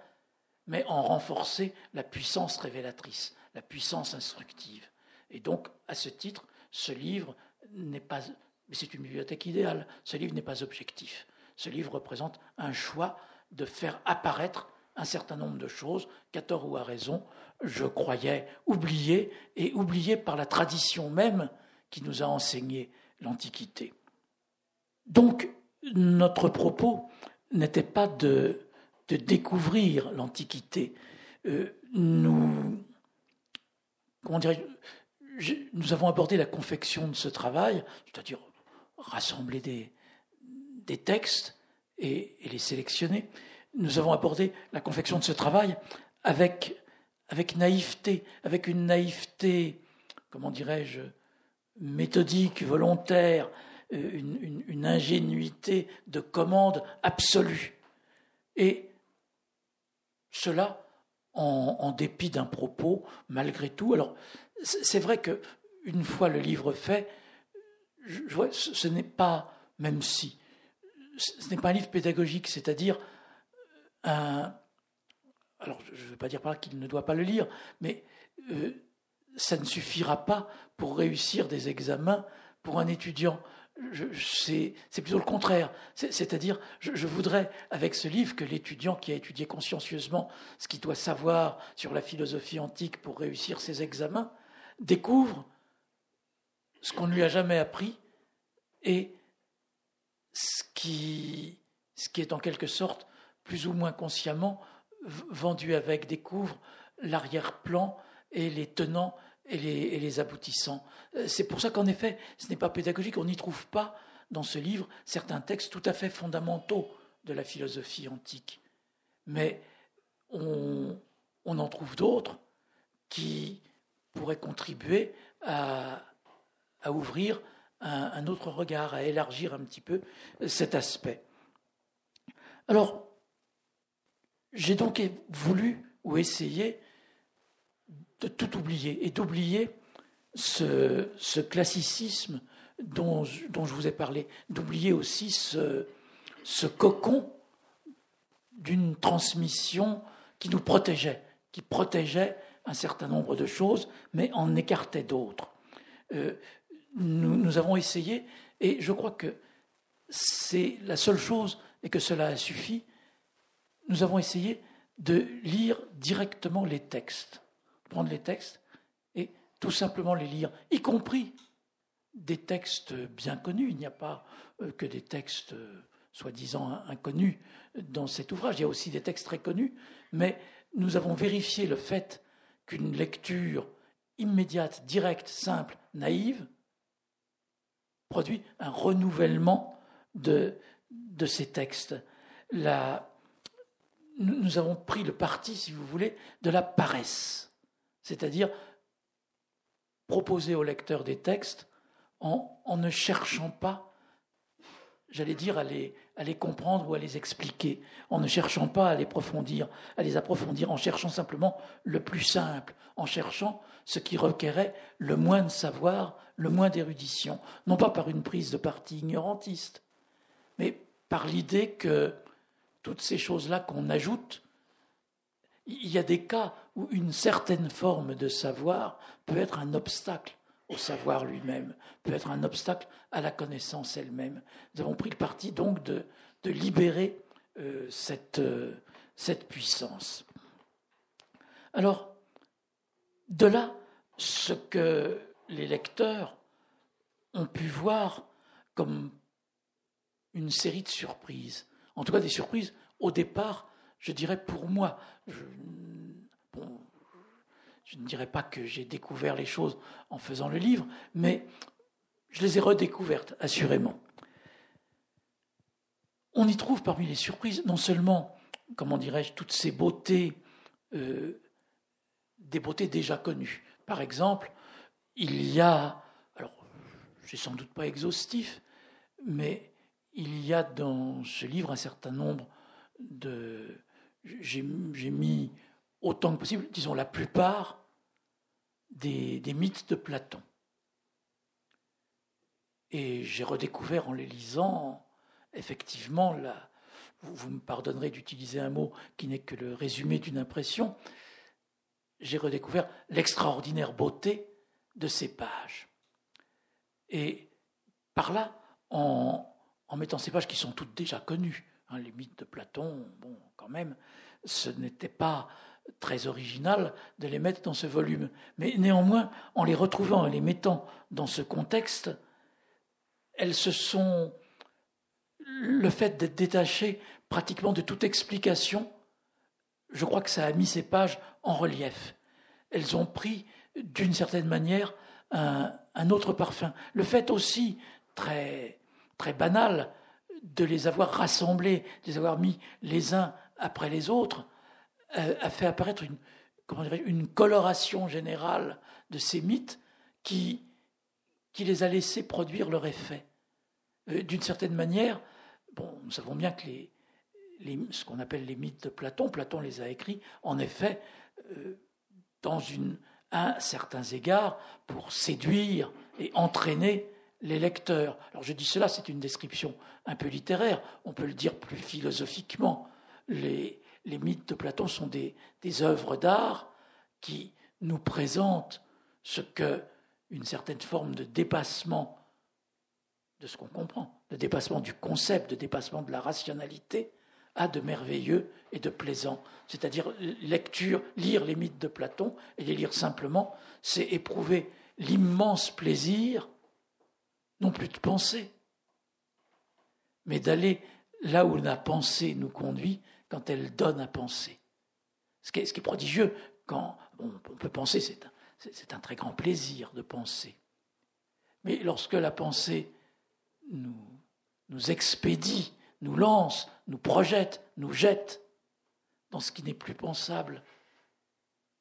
mais en renforcer la puissance révélatrice, la puissance instructive. Et donc, à ce titre, ce livre n'est pas, mais c'est une bibliothèque idéale, ce livre n'est pas objectif. Ce livre représente un choix de faire apparaître un certain nombre de choses qu'à tort ou à raison, je croyais oubliées et oubliées par la tradition même qui nous a enseigné l'Antiquité. Donc, notre propos n'était pas de découvrir l'Antiquité. Euh, nous, comment nous avons abordé la confection de ce travail, c'est-à-dire rassembler des textes et, les sélectionner. Nous avons abordé la confection de ce travail avec, naïveté, avec une naïveté, comment dirais-je, méthodique, volontaire, euh, une, ingénuité de commande absolue. Et cela en, dépit d'un propos, malgré tout. Alors, c'est vrai que une fois le livre fait, ce n'est pas, même si, ce n'est pas un livre pédagogique, c'est-à-dire un. Alors, je ne veux pas dire qu'il ne doit pas le lire, mais euh, ça ne suffira pas pour réussir des examens pour un étudiant. C'est plutôt le contraire. C'est-à-dire, je, voudrais, avec ce livre, que l'étudiant qui a étudié consciencieusement ce qu'il doit savoir sur la philosophie antique pour réussir ses examens, découvre ce qu'on ne lui a jamais appris et ce qui est en quelque sorte plus ou moins consciemment vendu avec, découvre l'arrière-plan et les tenants et les, et les aboutissants. Euh, c'est pour ça qu'en effet, ce n'est pas pédagogique, on n'y trouve pas dans ce livre certains textes tout à fait fondamentaux de la philosophie antique. Mais on, on en trouve d'autres qui pourraient contribuer à, à ouvrir un, autre regard, à élargir un petit peu cet aspect. Alors, j'ai donc voulu ou essayé de tout oublier et d'oublier ce, classicisme dont, je vous ai parlé, d'oublier aussi ce, cocon d'une transmission qui nous protégeait, qui protégeait un certain nombre de choses, mais en écartait d'autres. Euh, nous, avons essayé, et je crois que c'est la seule chose, et que cela a suffi, nous avons essayé de lire directement les textes, prendre les textes et tout simplement les lire, y compris des textes bien connus. Il n'y a pas euh, que des textes euh, soi-disant inconnus dans cet ouvrage, il y a aussi des textes très connus, mais nous avons vérifié le fait qu'une lecture immédiate, directe, simple, naïve, produit un renouvellement de, de ces textes. La, nous avons pris le parti, si vous voulez, de la paresse, c'est-à-dire proposer au lecteur des textes en, ne cherchant pas, j'allais dire, à les, à les comprendre ou à les expliquer, en ne cherchant pas à les approfondir, à les approfondir, en cherchant simplement le plus simple, en cherchant ce qui requérait le moins de savoir, le moins d'érudition, non pas par une prise de parti ignorantiste, mais par l'idée que toutes ces choses-là qu'on ajoute, il y a des cas où une certaine forme de savoir peut être un obstacle au savoir lui-même, peut être un obstacle à la connaissance elle-même. Nous avons pris le parti donc de, libérer euh, euh, cette puissance. Alors, de là, ce que les lecteurs ont pu voir comme une série de surprises, en tout cas des surprises au départ, je dirais pour moi. Je, je ne dirais pas que j'ai découvert les choses en faisant le livre, mais je les ai redécouvertes, assurément. On y trouve parmi les surprises non seulement, comment dirais-je, toutes ces beautés euh, des beautés déjà connues. Par exemple, il y a, alors c'est sans doute pas exhaustif, mais il y a dans ce livre un certain nombre de... J'ai mis autant que possible, disons la plupart, des, mythes de Platon. Et j'ai redécouvert en les lisant, effectivement, vous, vous me pardonnerez d'utiliser un mot qui n'est que le résumé d'une impression, j'ai redécouvert l'extraordinaire beauté de ces pages. Et par là, en, mettant ces pages qui sont toutes déjà connues, hein, les mythes de Platon, bon, quand même, ce n'était pas très original de les mettre dans ce volume. Mais néanmoins, en les retrouvant et les mettant dans ce contexte, elles se sont. Le fait d'être détachées pratiquement de toute explication je crois que ça a mis ces pages en relief. Elles ont pris, d'une certaine manière, un, autre parfum. Le fait aussi, très, très banal, de les avoir rassemblés, de les avoir mis les uns après les autres, a fait apparaître une, coloration générale de ces mythes qui, les a laissés produire leur effet. Euh, d'une certaine manière, nous savons bien que ce qu'on appelle les mythes de Platon, Platon les a écrits, en effet, euh, dans une, un certains égards, pour séduire et entraîner les lecteurs. Alors je dis cela, c'est une description un peu littéraire, on peut le dire plus philosophiquement. Les, mythes de Platon sont des, des œuvres d'art qui nous présentent ce que une certaine forme de dépassement de ce qu'on comprend, de dépassement du concept, de dépassement de la rationalité, a de merveilleux et de plaisant. C'est-à-dire lecture, lire les mythes de Platon et les lire simplement, c'est éprouver l'immense plaisir, non plus de penser, mais d'aller là où la pensée nous conduit quand elle donne à penser. Ce qui est, prodigieux, quand on peut penser, c'est un, très grand plaisir de penser. Mais lorsque la pensée nous expédie, nous lance, nous projette, nous jette dans ce qui n'est plus pensable,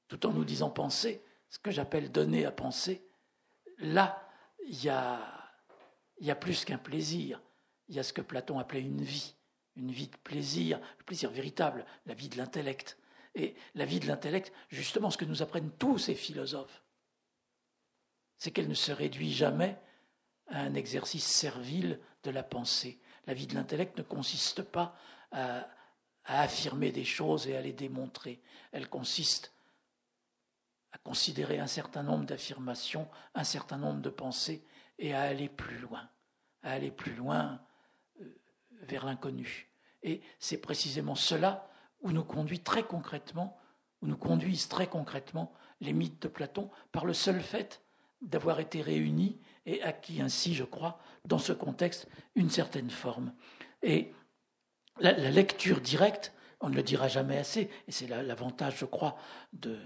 tout en nous disant penser, ce que j'appelle donner à penser, là, il y a, y a plus qu'un plaisir, il y a ce que Platon appelait une vie, une vie de plaisir, le plaisir véritable, la vie de l'intellect. Et la vie de l'intellect, justement, ce que nous apprennent tous ces philosophes, c'est qu'elle ne se réduit jamais à un exercice servile de la pensée. La vie de l'intellect ne consiste pas à, affirmer des choses et à les démontrer. Elle consiste à considérer un certain nombre d'affirmations, un certain nombre de pensées et à aller plus loin, à aller plus loin euh, vers l'inconnu. Et c'est précisément cela où nous conduit très concrètement, où nous conduisent très concrètement les mythes de Platon par le seul fait d'avoir été réunis et acquis ainsi, je crois, dans ce contexte, une certaine forme. Et la, lecture directe, on ne le dira jamais assez, et c'est l'avantage, je crois, de,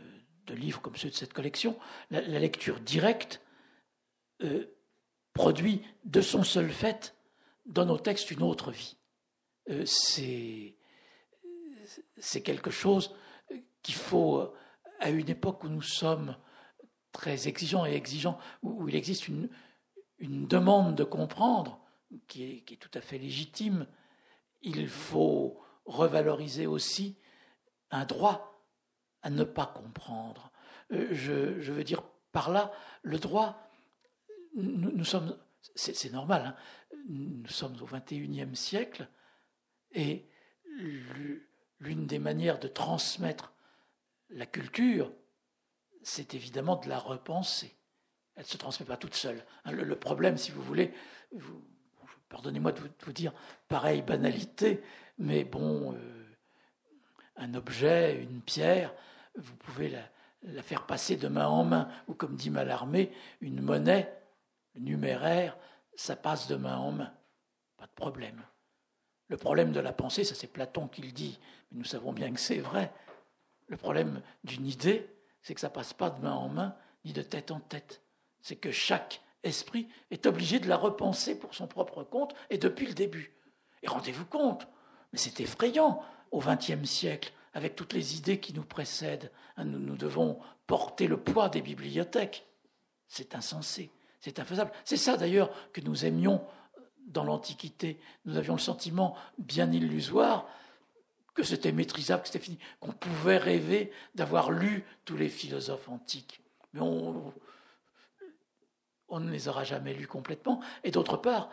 livres comme ceux de cette collection, la, lecture directe euh, produit de son seul fait, dans nos textes, une autre vie. Euh, c'est quelque chose qu'il faut, à une époque où nous sommes très exigeants et exigeants, où, il existe une, une, demande de comprendre qui est, qui est, tout à fait légitime, il faut revaloriser aussi un droit à ne pas comprendre. Euh, je, je veux dire par là, le droit, nous, sommes, c'est normal, hein, nous sommes au XXIe siècle et l'une des manières de transmettre la culture, c'est évidemment de la repenser. Elle ne se transmet pas toute seule. Hein, le, problème, si vous voulez, pardonnez-moi de, vous dire pareille banalité, mais bon, euh, un objet, une pierre, vous pouvez la, la, faire passer de main en main, ou comme dit Mallarmé, une monnaie, numéraire, ça passe de main en main. Pas de problème. Le problème de la pensée, ça c'est Platon qui le dit, mais nous savons bien que c'est vrai. Le problème d'une idée, c'est que ça passe pas de main en main, ni de tête en tête. C'est que chaque esprit est obligé de la repenser pour son propre compte, et depuis le début. Et rendez-vous compte, mais c'est effrayant au XXe siècle, avec toutes les idées qui nous précèdent. Hein, nous, nous devons porter le poids des bibliothèques. C'est insensé, c'est infaisable. C'est ça d'ailleurs que nous aimions dans l'Antiquité, nous avions le sentiment bien illusoire que c'était maîtrisable, que c'était fini, qu'on pouvait rêver d'avoir lu tous les philosophes antiques. Mais on, on ne les aura jamais lus complètement. Et d'autre part,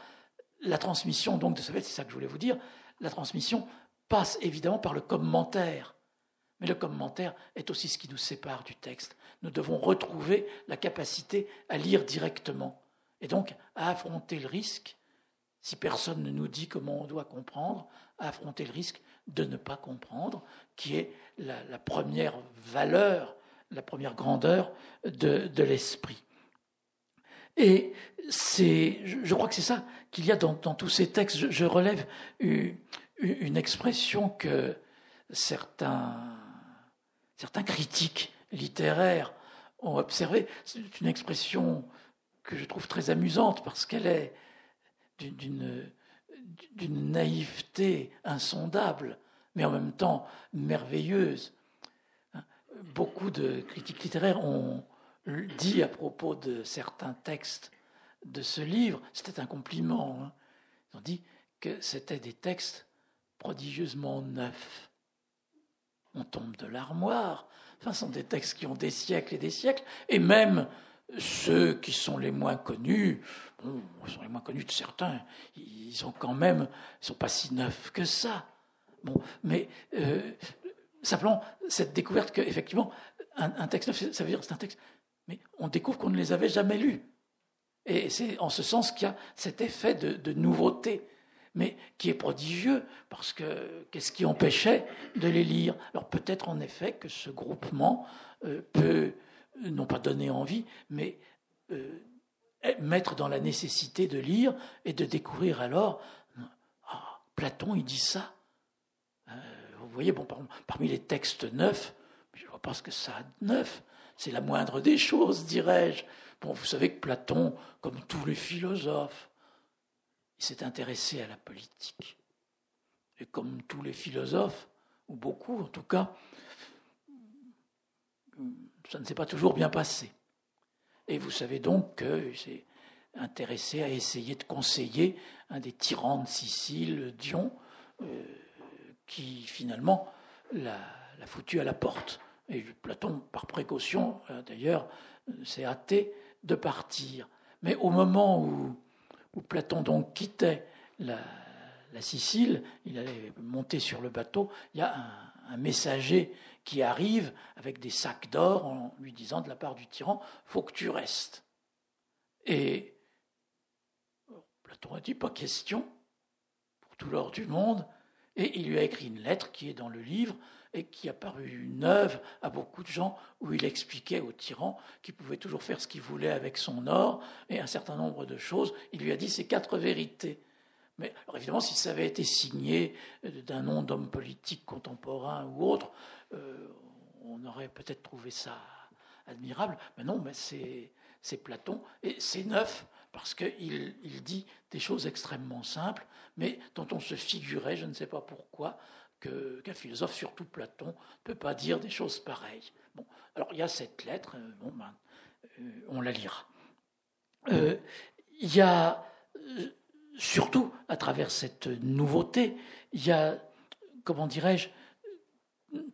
la transmission donc de ce fait, c'est ça que je voulais vous dire, la transmission passe évidemment par le commentaire. Mais le commentaire est aussi ce qui nous sépare du texte. Nous devons retrouver la capacité à lire directement et donc à affronter le risque si personne ne nous dit comment on doit comprendre, à affronter le risque de ne pas comprendre, qui est la, première valeur, la première grandeur de, l'esprit. Et c'est, je, crois que c'est ça qu'il y a dans, tous ces textes. Je, relève une, expression que certains, certains critiques littéraires ont observée. C'est une expression que je trouve très amusante parce qu'elle est, d'une naïveté insondable, mais en même temps merveilleuse. Beaucoup de critiques littéraires ont dit à propos de certains textes de ce livre, c'était un compliment, hein. ils ont dit que c'était des textes prodigieusement neufs. On tombe de l'armoire, enfin, ce sont des textes qui ont des siècles et des siècles, et même ceux qui sont les moins connus, bon, sont les moins connus de certains, ils sont quand même, ils sont pas si neufs que ça. Bon, mais euh, simplement cette découverte qu'effectivement un, texte neuf, ça veut dire c'est un texte, mais on découvre qu'on ne les avait jamais lus. Et c'est en ce sens qu'il y a cet effet de, nouveauté, mais qui est prodigieux, parce que qu'est-ce qui empêchait de les lire? Alors peut-être en effet que ce groupement euh, peut non pas donner envie, mais euh, mettre dans la nécessité de lire et de découvrir alors, ah, Platon, il dit ça. Euh, vous voyez, bon, parmi les textes neufs, je ne vois pas ce que ça a de neuf, c'est la moindre des choses, dirais-je. Bon, vous savez que Platon, comme tous les philosophes, il s'est intéressé à la politique. Et comme tous les philosophes, ou beaucoup en tout cas, ça ne s'est pas toujours bien passé. Et vous savez donc qu'il s'est intéressé à essayer de conseiller un des tyrans de Sicile, Dion, euh, qui finalement l'a, foutu à la porte. Et Platon, par précaution, euh, d'ailleurs, s'est hâté de partir. Mais au moment où, Platon donc quittait la, Sicile, il allait monter sur le bateau, il y a un messager qui arrive avec des sacs d'or en lui disant de la part du tyran faut que tu restes. Et Platon a dit pas question pour tout l'or du monde. Et il lui a écrit une lettre qui est dans le livre et qui a paru neuve à beaucoup de gens, où il expliquait au tyran qu'il pouvait toujours faire ce qu'il voulait avec son or et un certain nombre de choses. Il lui a dit ces quatre vérités. Mais évidemment, si ça avait été signé d'un nom d'homme politique contemporain ou autre, euh, on aurait peut-être trouvé ça admirable. Mais non, mais c'est Platon et c'est neuf parce qu'il il dit des choses extrêmement simples, mais dont on se figurait, je ne sais pas pourquoi, qu'un philosophe, surtout Platon, ne peut pas dire des choses pareilles. Bon, alors il y a cette lettre, euh, bon, ben, euh, on la lira. il y a surtout à travers cette nouveauté, il y a, comment dirais-je,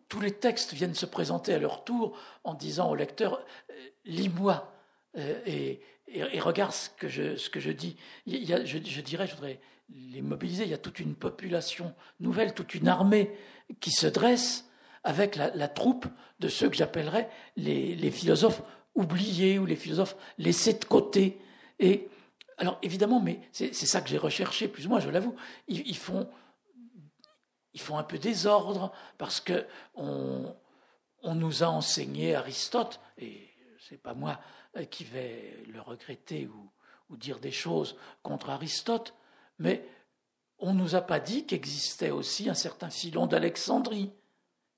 tous les textes viennent se présenter à leur tour en disant au lecteur euh, lis-moi euh, et, regarde ce que je, ce que je dis. Je, dirais, je voudrais les mobiliser. Il y a toute une population nouvelle, toute une armée qui se dresse avec la, troupe de ceux que j'appellerais les, les, philosophes oubliés ou les philosophes laissés de côté. Et alors évidemment, mais c'est ça que j'ai recherché, plus ou moins, je l'avoue, ils, font, ils font un peu désordre parce que on, nous a enseigné Aristote, et c'est pas moi qui vais le regretter ou, dire des choses contre Aristote, mais on nous a pas dit qu'existait aussi un certain Philon d'Alexandrie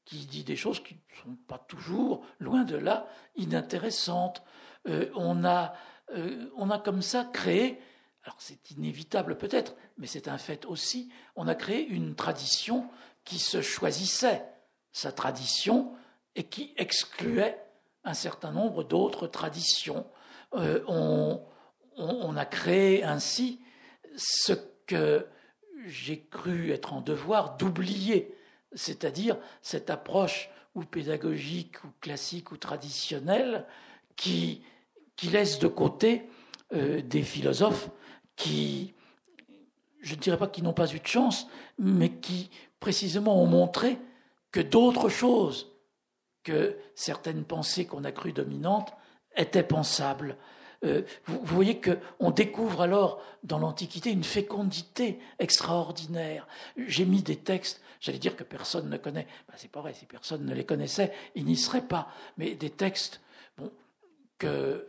qui dit des choses qui ne sont pas toujours, loin de là, inintéressantes. Euh, on a euh, on a comme ça créé, alors c'est inévitable peut-être, mais c'est un fait aussi, on a créé une tradition qui se choisissait sa tradition et qui excluait un certain nombre d'autres traditions. Euh, on, a créé ainsi ce que j'ai cru être en devoir d'oublier, c'est-à-dire cette approche ou pédagogique ou classique ou traditionnelle qui laisse de côté euh, des philosophes qui, je ne dirais pas qu'ils n'ont pas eu de chance, mais qui précisément ont montré que d'autres choses que certaines pensées qu'on a crues dominantes étaient pensables. Euh, vous, voyez qu'on découvre alors dans l'Antiquité une fécondité extraordinaire. J'ai mis des textes, j'allais dire que personne ne connaît. Ben, c'est pas vrai, si personne ne les connaissait, ils n'y seraient pas. Mais des textes bon, que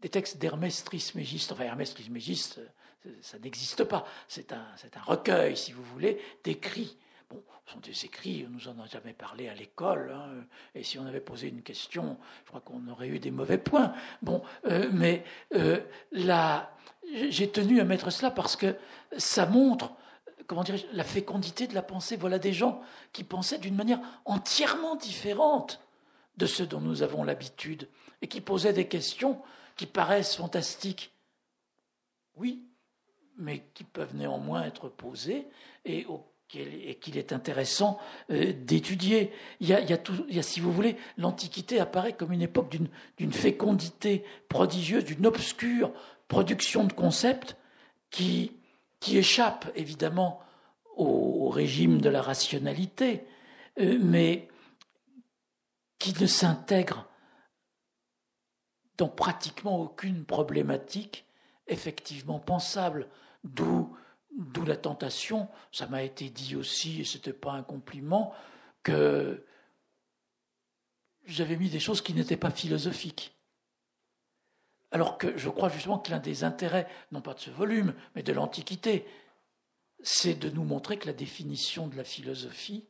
des textes d'Hermès Trismégiste. Enfin, Hermès Trismégiste, euh, ça n'existe pas. C'est un, un, recueil, si vous voulez, d'écrits. Ce sont des écrits, on nous en a jamais parlé à l'école, hein, et si on avait posé une question, je crois qu'on aurait eu des mauvais points. Bon, euh, mais euh, j'ai tenu à mettre cela parce que ça montre comment dirais la fécondité de la pensée. Voilà des gens qui pensaient d'une manière entièrement différente de ce dont nous avons l'habitude et qui posaient des questions qui paraissent fantastiques. Oui, mais qui peuvent néanmoins être posées et qu'il est intéressant euh, d'étudier. Il, si vous voulez, l'Antiquité apparaît comme une époque d'une fécondité prodigieuse, d'une obscure production de concepts qui, qui échappe évidemment au, régime de la rationalité, euh, mais qui ne s'intègre dans pratiquement aucune problématique effectivement pensable, d'où d'où la tentation, ça m'a été dit aussi, et ce n'était pas un compliment, que j'avais mis des choses qui n'étaient pas philosophiques. Alors que je crois justement que l'un des intérêts, non pas de ce volume, mais de l'Antiquité, c'est de nous montrer que la définition de la philosophie,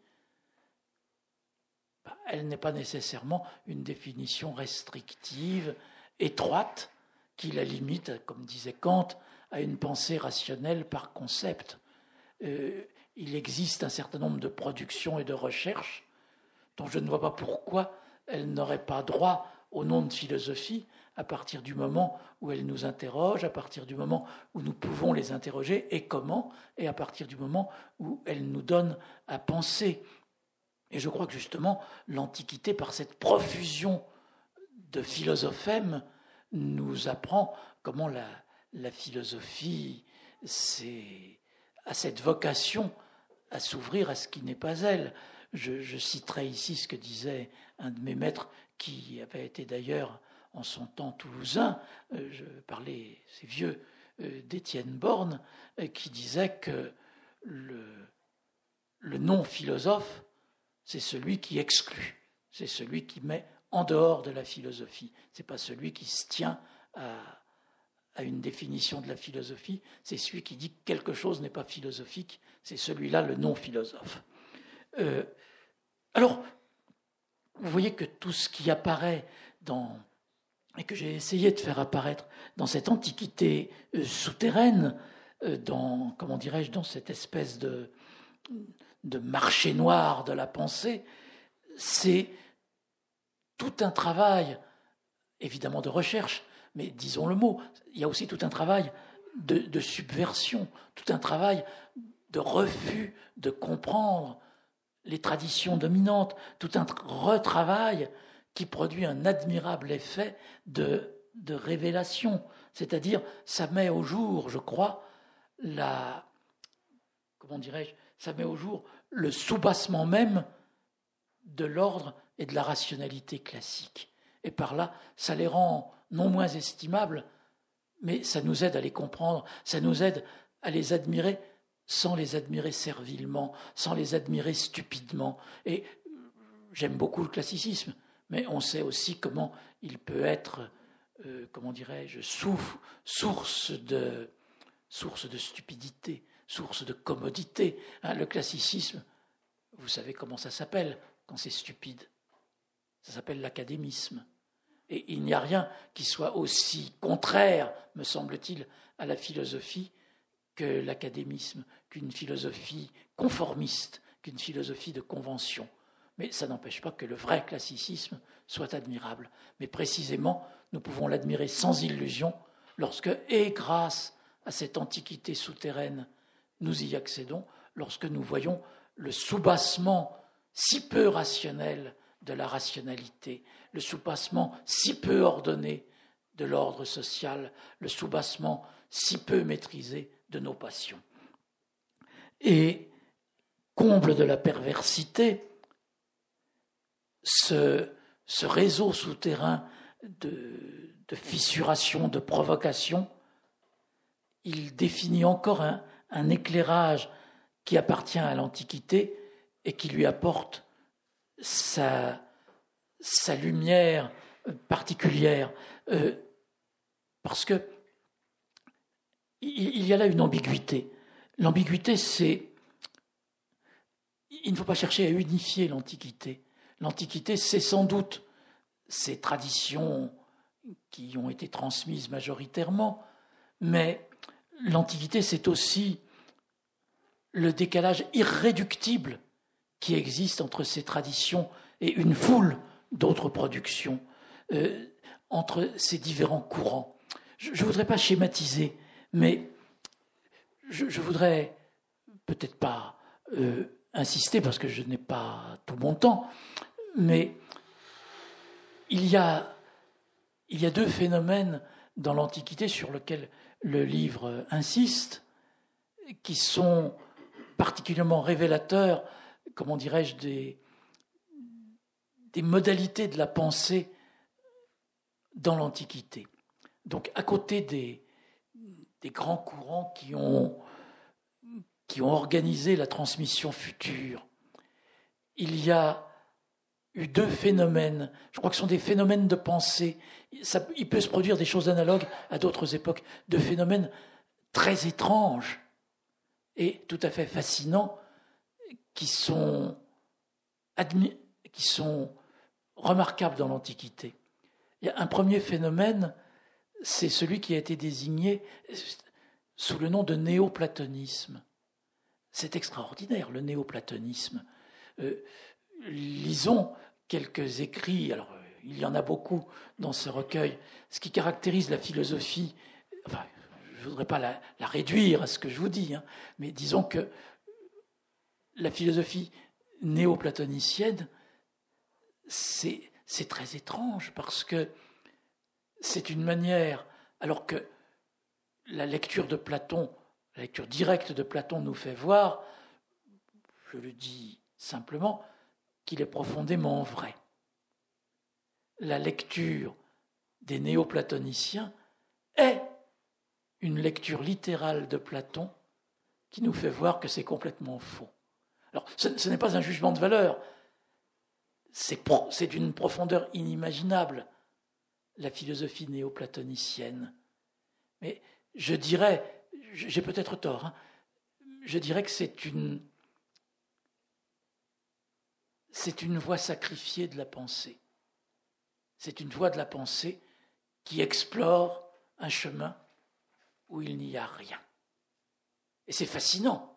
bah, elle n'est pas nécessairement une définition restrictive, étroite, qui la limite, comme disait Kant, à une pensée rationnelle par concept. Euh, il existe un certain nombre de productions et de recherches dont je ne vois pas pourquoi elles n'auraient pas droit au nom de philosophie, à partir du moment où elles nous interrogent, à partir du moment où nous pouvons les interroger et comment, et à partir du moment où elles nous donnent à penser. Et je crois que justement, l'Antiquité, par cette profusion de philosophèmes, nous apprend comment la, la philosophie a cette vocation à s'ouvrir à ce qui n'est pas elle. Je, citerai ici ce que disait un de mes maîtres, qui avait été d'ailleurs en son temps toulousain, euh, je parlais, ces vieux, euh, d'Étienne Borne, euh, qui disait que le, le non-philosophe, c'est celui qui exclut, c'est celui qui met en dehors de la philosophie, c'est pas celui qui se tient à, à une définition de la philosophie, c'est celui qui dit que quelque chose n'est pas philosophique, c'est celui-là le non-philosophe. alors, vous voyez que tout ce qui apparaît dans et que j'ai essayé de faire apparaître dans cette antiquité euh, souterraine, euh, dans, comment dirais-je, dans cette espèce de, de marché noir de la pensée, c'est tout un travail, évidemment de recherche, mais disons le mot, il y a aussi tout un travail de, subversion, tout un travail de refus de comprendre les traditions dominantes, tout un retravail qui produit un admirable effet de, de révélation. C'est-à-dire, ça met au jour, je crois, la. Comment dirais-je Ça met au jour le soubassement même de l'ordre et de la rationalité classique. Et par là, ça les rend non moins estimables, mais ça nous aide à les comprendre, ça nous aide à les admirer sans les admirer servilement, sans les admirer stupidement. Et j'aime beaucoup le classicisme, mais on sait aussi comment il peut être, euh, comment dirais-je, source de, source de stupidité, source de commodité. Hein, le classicisme, vous savez comment ça s'appelle quand c'est stupide? Ça s'appelle l'académisme. Et il n'y a rien qui soit aussi contraire, me semble-t-il, à la philosophie que l'académisme, qu'une philosophie conformiste, qu'une philosophie de convention. Mais ça n'empêche pas que le vrai classicisme soit admirable. Mais précisément, nous pouvons l'admirer sans illusion lorsque, et grâce à cette antiquité souterraine, nous y accédons, lorsque nous voyons le soubassement si peu rationnel de la rationalité, le soubassement si peu ordonné de l'ordre social, le soubassement si peu maîtrisé de nos passions. Et comble de la perversité, ce, réseau souterrain de, fissuration, de provocation, il définit encore un éclairage qui appartient à l'Antiquité et qui lui apporte sa, sa lumière particulière. Euh, parce que il y a là une ambiguïté. L'ambiguïté, c'est. Il ne faut pas chercher à unifier l'Antiquité. L'Antiquité, c'est sans doute ces traditions qui ont été transmises majoritairement, mais l'Antiquité, c'est aussi le décalage irréductible qui existe entre ces traditions et une foule d'autres productions, euh, entre ces différents courants. Je ne voudrais pas schématiser, mais je, voudrais peut-être pas euh, insister parce que je n'ai pas tout mon temps, mais il y a, il y a deux phénomènes dans l'Antiquité sur lesquels le livre insiste, qui sont particulièrement révélateurs, comment dirais-je, des, des modalités de la pensée dans l'Antiquité. Donc à côté des, grands courants qui ont, organisé la transmission future, il y a eu deux phénomènes, je crois que ce sont des phénomènes de pensée. Il peut se produire des choses analogues à d'autres époques, de phénomènes très étranges et tout à fait fascinants qui sont, admis, qui sont remarquables dans l'Antiquité. Un premier phénomène, c'est celui qui a été désigné sous le nom de néoplatonisme. C'est extraordinaire, le néoplatonisme. Euh, lisons quelques écrits, euh, il y en a beaucoup dans ce recueil, ce qui caractérise la philosophie, je ne voudrais pas la, réduire à ce que je vous dis, hein, mais disons que la philosophie néoplatonicienne, c'est, très étrange parce que c'est une manière, alors que la lecture de Platon, la lecture directe de Platon nous fait voir, je le dis simplement, qu'il est profondément vrai. La lecture des néoplatoniciens est une lecture littérale de Platon qui nous fait voir que c'est complètement faux. Alors, ce, n'est pas un jugement de valeur, c'est d'une profondeur inimaginable, la philosophie néoplatonicienne. Mais je dirais, j'ai peut-être tort, hein, je dirais que c'est une, c'est une voie sacrifiée de la pensée. C'est une voie de la pensée qui explore un chemin où il n'y a rien. Et c'est fascinant.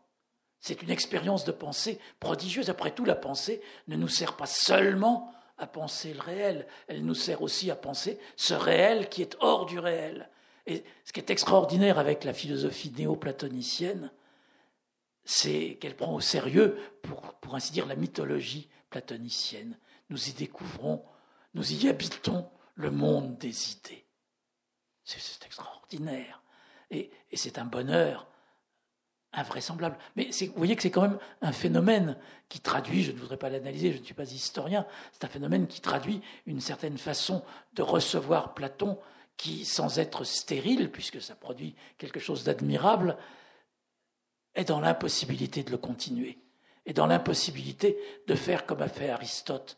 C'est une expérience de pensée prodigieuse. Après tout, la pensée ne nous sert pas seulement à penser le réel, elle nous sert aussi à penser ce réel qui est hors du réel. Et ce qui est extraordinaire avec la philosophie néoplatonicienne, c'est qu'elle prend au sérieux, pour, pour ainsi dire, la mythologie platonicienne. Nous y découvrons, nous y habitons le monde des idées. C'est extraordinaire. Et, c'est un bonheur invraisemblable. Mais vous voyez que c'est quand même un phénomène qui traduit, je ne voudrais pas l'analyser, je ne suis pas historien, c'est un phénomène qui traduit une certaine façon de recevoir Platon qui, sans être stérile, puisque ça produit quelque chose d'admirable, est dans l'impossibilité de le continuer et dans l'impossibilité de faire comme a fait Aristote,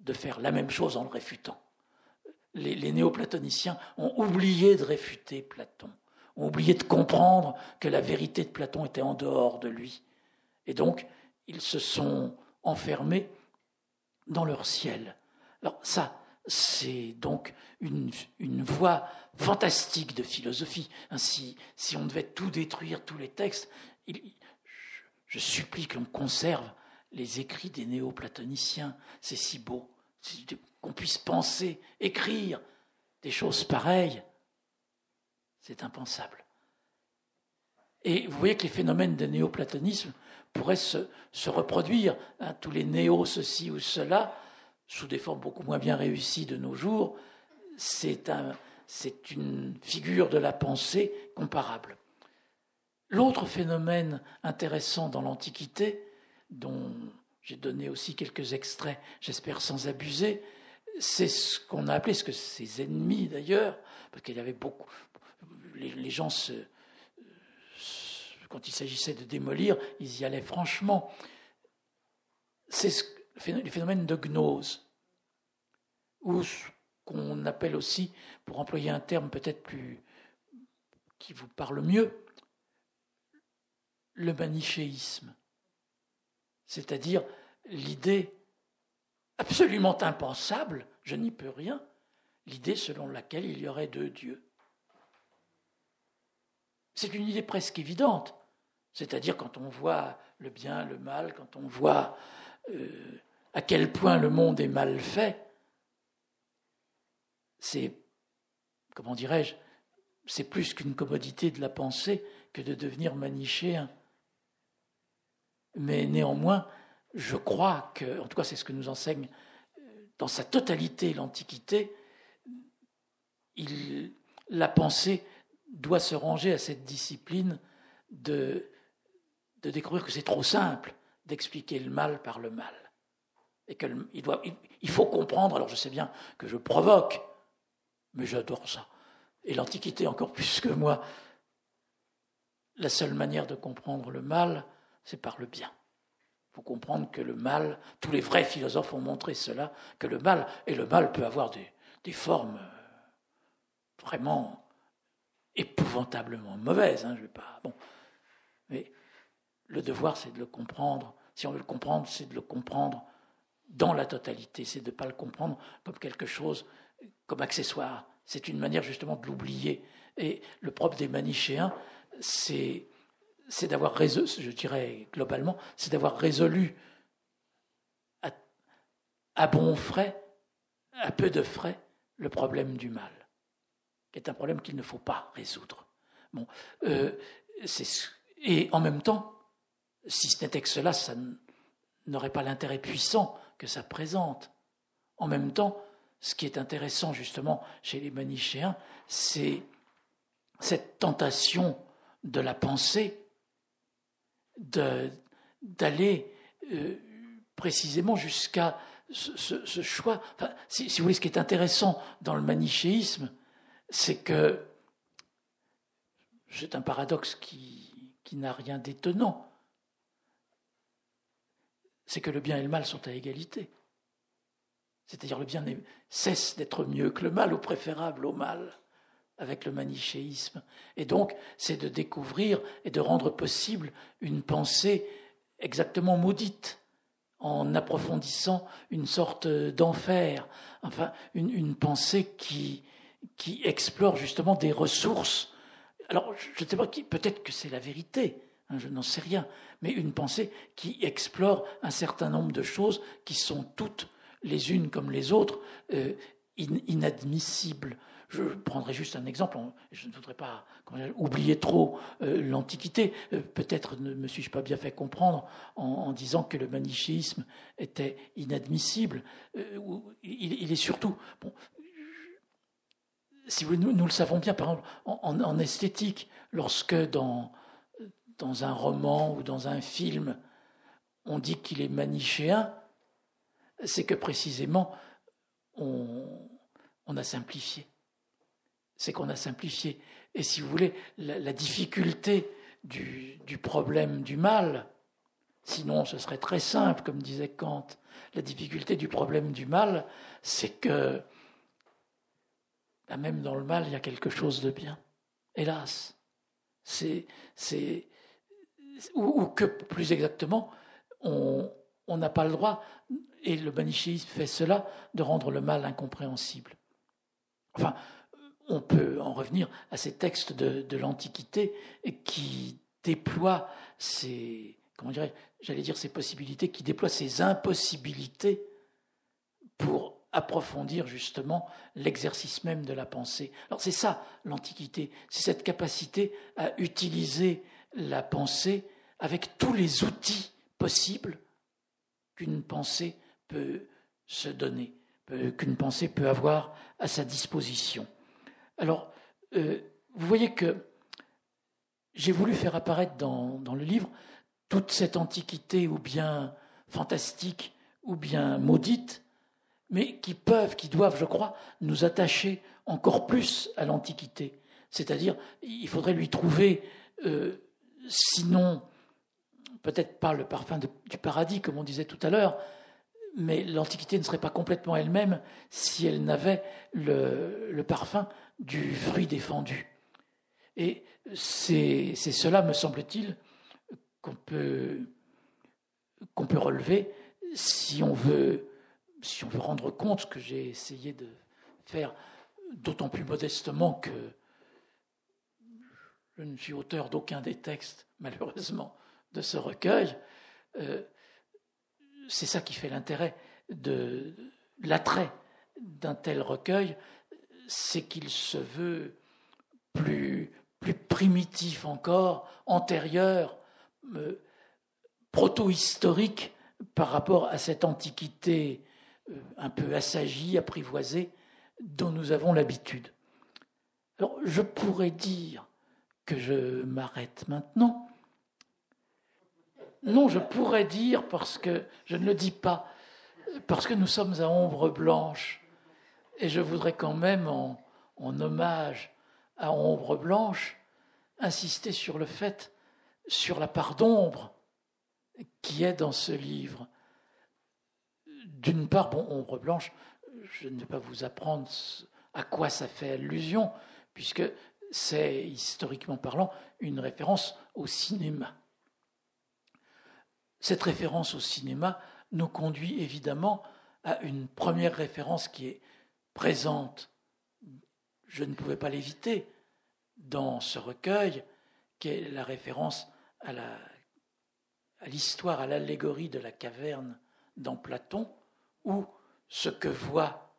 de faire la même chose en le réfutant. Les, néoplatoniciens ont oublié de réfuter Platon, ont oublié de comprendre que la vérité de Platon était en dehors de lui. Et donc, ils se sont enfermés dans leur ciel. Alors ça, c'est donc une, une, voie fantastique de philosophie. Ainsi, si on devait tout détruire, tous les textes, je supplie que l'on conserve les écrits des néoplatoniciens. C'est si beau qu'on puisse penser, écrire des choses pareilles. C'est impensable. Et vous voyez que les phénomènes de néoplatonisme pourraient se, reproduire. Hein, tous les néo ceci ou cela, sous des formes beaucoup moins bien réussies de nos jours, c'est un, une figure de la pensée comparable. L'autre phénomène intéressant dans l'Antiquité, dont j'ai donné aussi quelques extraits, j'espère sans abuser, c'est ce qu'on a appelé, ce que ses ennemis d'ailleurs, parce qu'il y avait beaucoup, les, gens quand il s'agissait de démolir, ils y allaient franchement. C'est ce, le phénomène de gnose, ou ce qu'on appelle aussi, pour employer un terme peut-être plus qui vous parle mieux, le manichéisme, c'est-à-dire l'idée absolument impensable, je n'y peux rien, l'idée selon laquelle il y aurait deux dieux. C'est une idée presque évidente. C'est-à-dire quand on voit le bien, le mal, quand on voit euh, à quel point le monde est mal fait, c'est, comment dirais-je, c'est plus qu'une commodité de la pensée que de devenir manichéen. Mais néanmoins, je crois que, en tout cas c'est ce que nous enseigne euh, dans sa totalité l'Antiquité, la pensée doit se ranger à cette discipline de, de découvrir que c'est trop simple d'expliquer le mal par le mal. Et qu'il il, faut comprendre, alors je sais bien que je provoque, mais j'adore ça. Et l'Antiquité encore (laughs) plus que moi, la seule manière de comprendre le mal, c'est par le bien. Il faut comprendre que le mal, tous les vrais philosophes ont montré cela, que le mal, et le mal peut avoir des, des formes vraiment épouvantablement mauvaises. Hein, je vais pas. Bon, mais le devoir, c'est de le comprendre. Si on veut le comprendre, c'est de le comprendre dans la totalité. C'est de ne pas le comprendre comme quelque chose, comme accessoire. C'est une manière justement de l'oublier. Et le propre des manichéens, c'est c'est d'avoir résolu, je dirais globalement, c'est d'avoir résolu à, à, bon frais, à peu de frais, le problème du mal, qui est un problème qu'il ne faut pas résoudre. Bon, euh, et en même temps, si ce n'était que cela, ça n'aurait pas l'intérêt puissant que ça présente. En même temps, ce qui est intéressant justement chez les manichéens, c'est cette tentation de la pensée d'aller euh, précisément jusqu'à ce, choix. si, vous voulez, ce qui est intéressant dans le manichéisme, c'est que c'est un paradoxe qui, n'a rien d'étonnant. C'est que le bien et le mal sont à égalité. C'est-à-dire le bien cesse d'être mieux que le mal, ou préférable au mal avec le manichéisme. Et donc, c'est de découvrir et de rendre possible une pensée exactement maudite, en approfondissant une sorte d'enfer, enfin, une, pensée qui, qui explore justement des ressources. Alors, je ne sais pas, peut-être que c'est la vérité, hein, je n'en sais rien, mais une pensée qui explore un certain nombre de choses qui sont toutes, les unes comme les autres, euh, inadmissibles je prendrai juste un exemple. Je ne voudrais pas oublier trop euh, l'Antiquité. Euh, peut-être ne me suis-je pas bien fait comprendre en, disant que le manichéisme était inadmissible. Euh, il, est surtout. Bon, si nous, le savons bien, par exemple, en, esthétique, lorsque dans, dans un roman ou dans un film, on dit qu'il est manichéen, c'est que précisément, on, on a simplifié c'est qu'on a simplifié. Et si vous voulez, la, difficulté du, problème du mal, sinon ce serait très simple, comme disait Kant, la difficulté du problème du mal, c'est que même dans le mal, il y a quelque chose de bien. Hélas. C'est, c'est, ou, que plus exactement, on n'a pas le droit, et le manichéisme fait cela, de rendre le mal incompréhensible. Enfin, on peut en revenir à ces textes de, l'Antiquité qui déploient ces, comment dirais j'allais dire ces possibilités, qui déploient ces impossibilités pour approfondir justement l'exercice même de la pensée. Alors c'est ça l'Antiquité, c'est cette capacité à utiliser la pensée avec tous les outils possibles qu'une pensée peut se donner, qu'une pensée peut avoir à sa disposition. Alors, euh, vous voyez que j'ai voulu faire apparaître dans, le livre toute cette antiquité ou bien fantastique ou bien maudite, mais qui peuvent, qui doivent, je crois, nous attacher encore plus à l'Antiquité. C'est-à-dire, il faudrait lui trouver, euh, sinon, peut-être pas le parfum du paradis, comme on disait tout à l'heure, mais l'Antiquité ne serait pas complètement elle-même si elle n'avait le, parfum du fruit défendu. Et c'est cela, me semble-t-il, qu'on peut, qu'on peut relever si on, veut, si on veut rendre compte, ce que j'ai essayé de faire d'autant plus modestement que je ne suis auteur d'aucun des textes, (laughs) malheureusement, de ce recueil. Euh, c'est ça qui fait l'intérêt de l'attrait d'un tel recueil, c'est qu'il se veut plus, primitif encore, antérieur, euh, proto-historique par rapport à cette antiquité un peu assagie, apprivoisée, dont nous avons l'habitude. Alors, je pourrais dire que je m'arrête maintenant. Non, je pourrais dire, parce que je ne le dis pas, parce que nous sommes à ombre blanche, et je voudrais quand même, en hommage à ombre blanche, insister sur le fait, sur la part d'ombre qui est dans ce livre. D'une part, bon, ombre blanche, je ne vais pas vous apprendre à quoi ça fait allusion, puisque c'est, historiquement parlant, une référence au cinéma. Cette référence au cinéma nous conduit évidemment à une première référence qui est présente, je ne pouvais pas l'éviter, dans ce recueil, qui est la référence à l'histoire, à l'allégorie de la caverne dans Platon, où ce que voient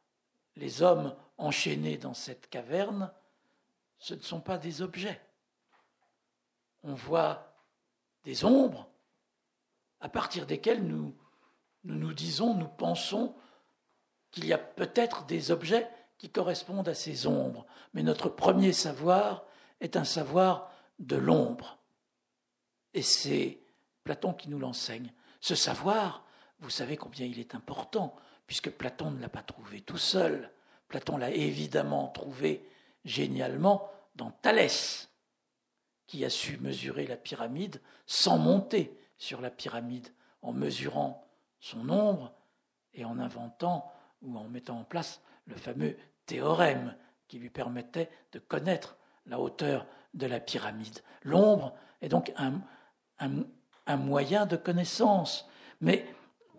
les hommes enchaînés dans cette caverne, ce ne sont pas des objets. On voit des ombres à partir desquelles nous nous, nous disons, nous pensons qu'il y a peut-être des objets qui correspondent à ces ombres. Mais notre premier savoir est un savoir de l'ombre. Et c'est Platon qui nous l'enseigne. Ce savoir, vous savez combien il est important, puisque Platon ne l'a pas trouvé tout seul. Platon l'a évidemment trouvé génialement dans Thalès, qui a su mesurer la pyramide sans monter sur la pyramide, en mesurant son ombre et en inventant ou en mettant en place le fameux théorème qui lui permettait de connaître la hauteur de la pyramide. L'ombre est donc un, un, moyen de connaissance. Mais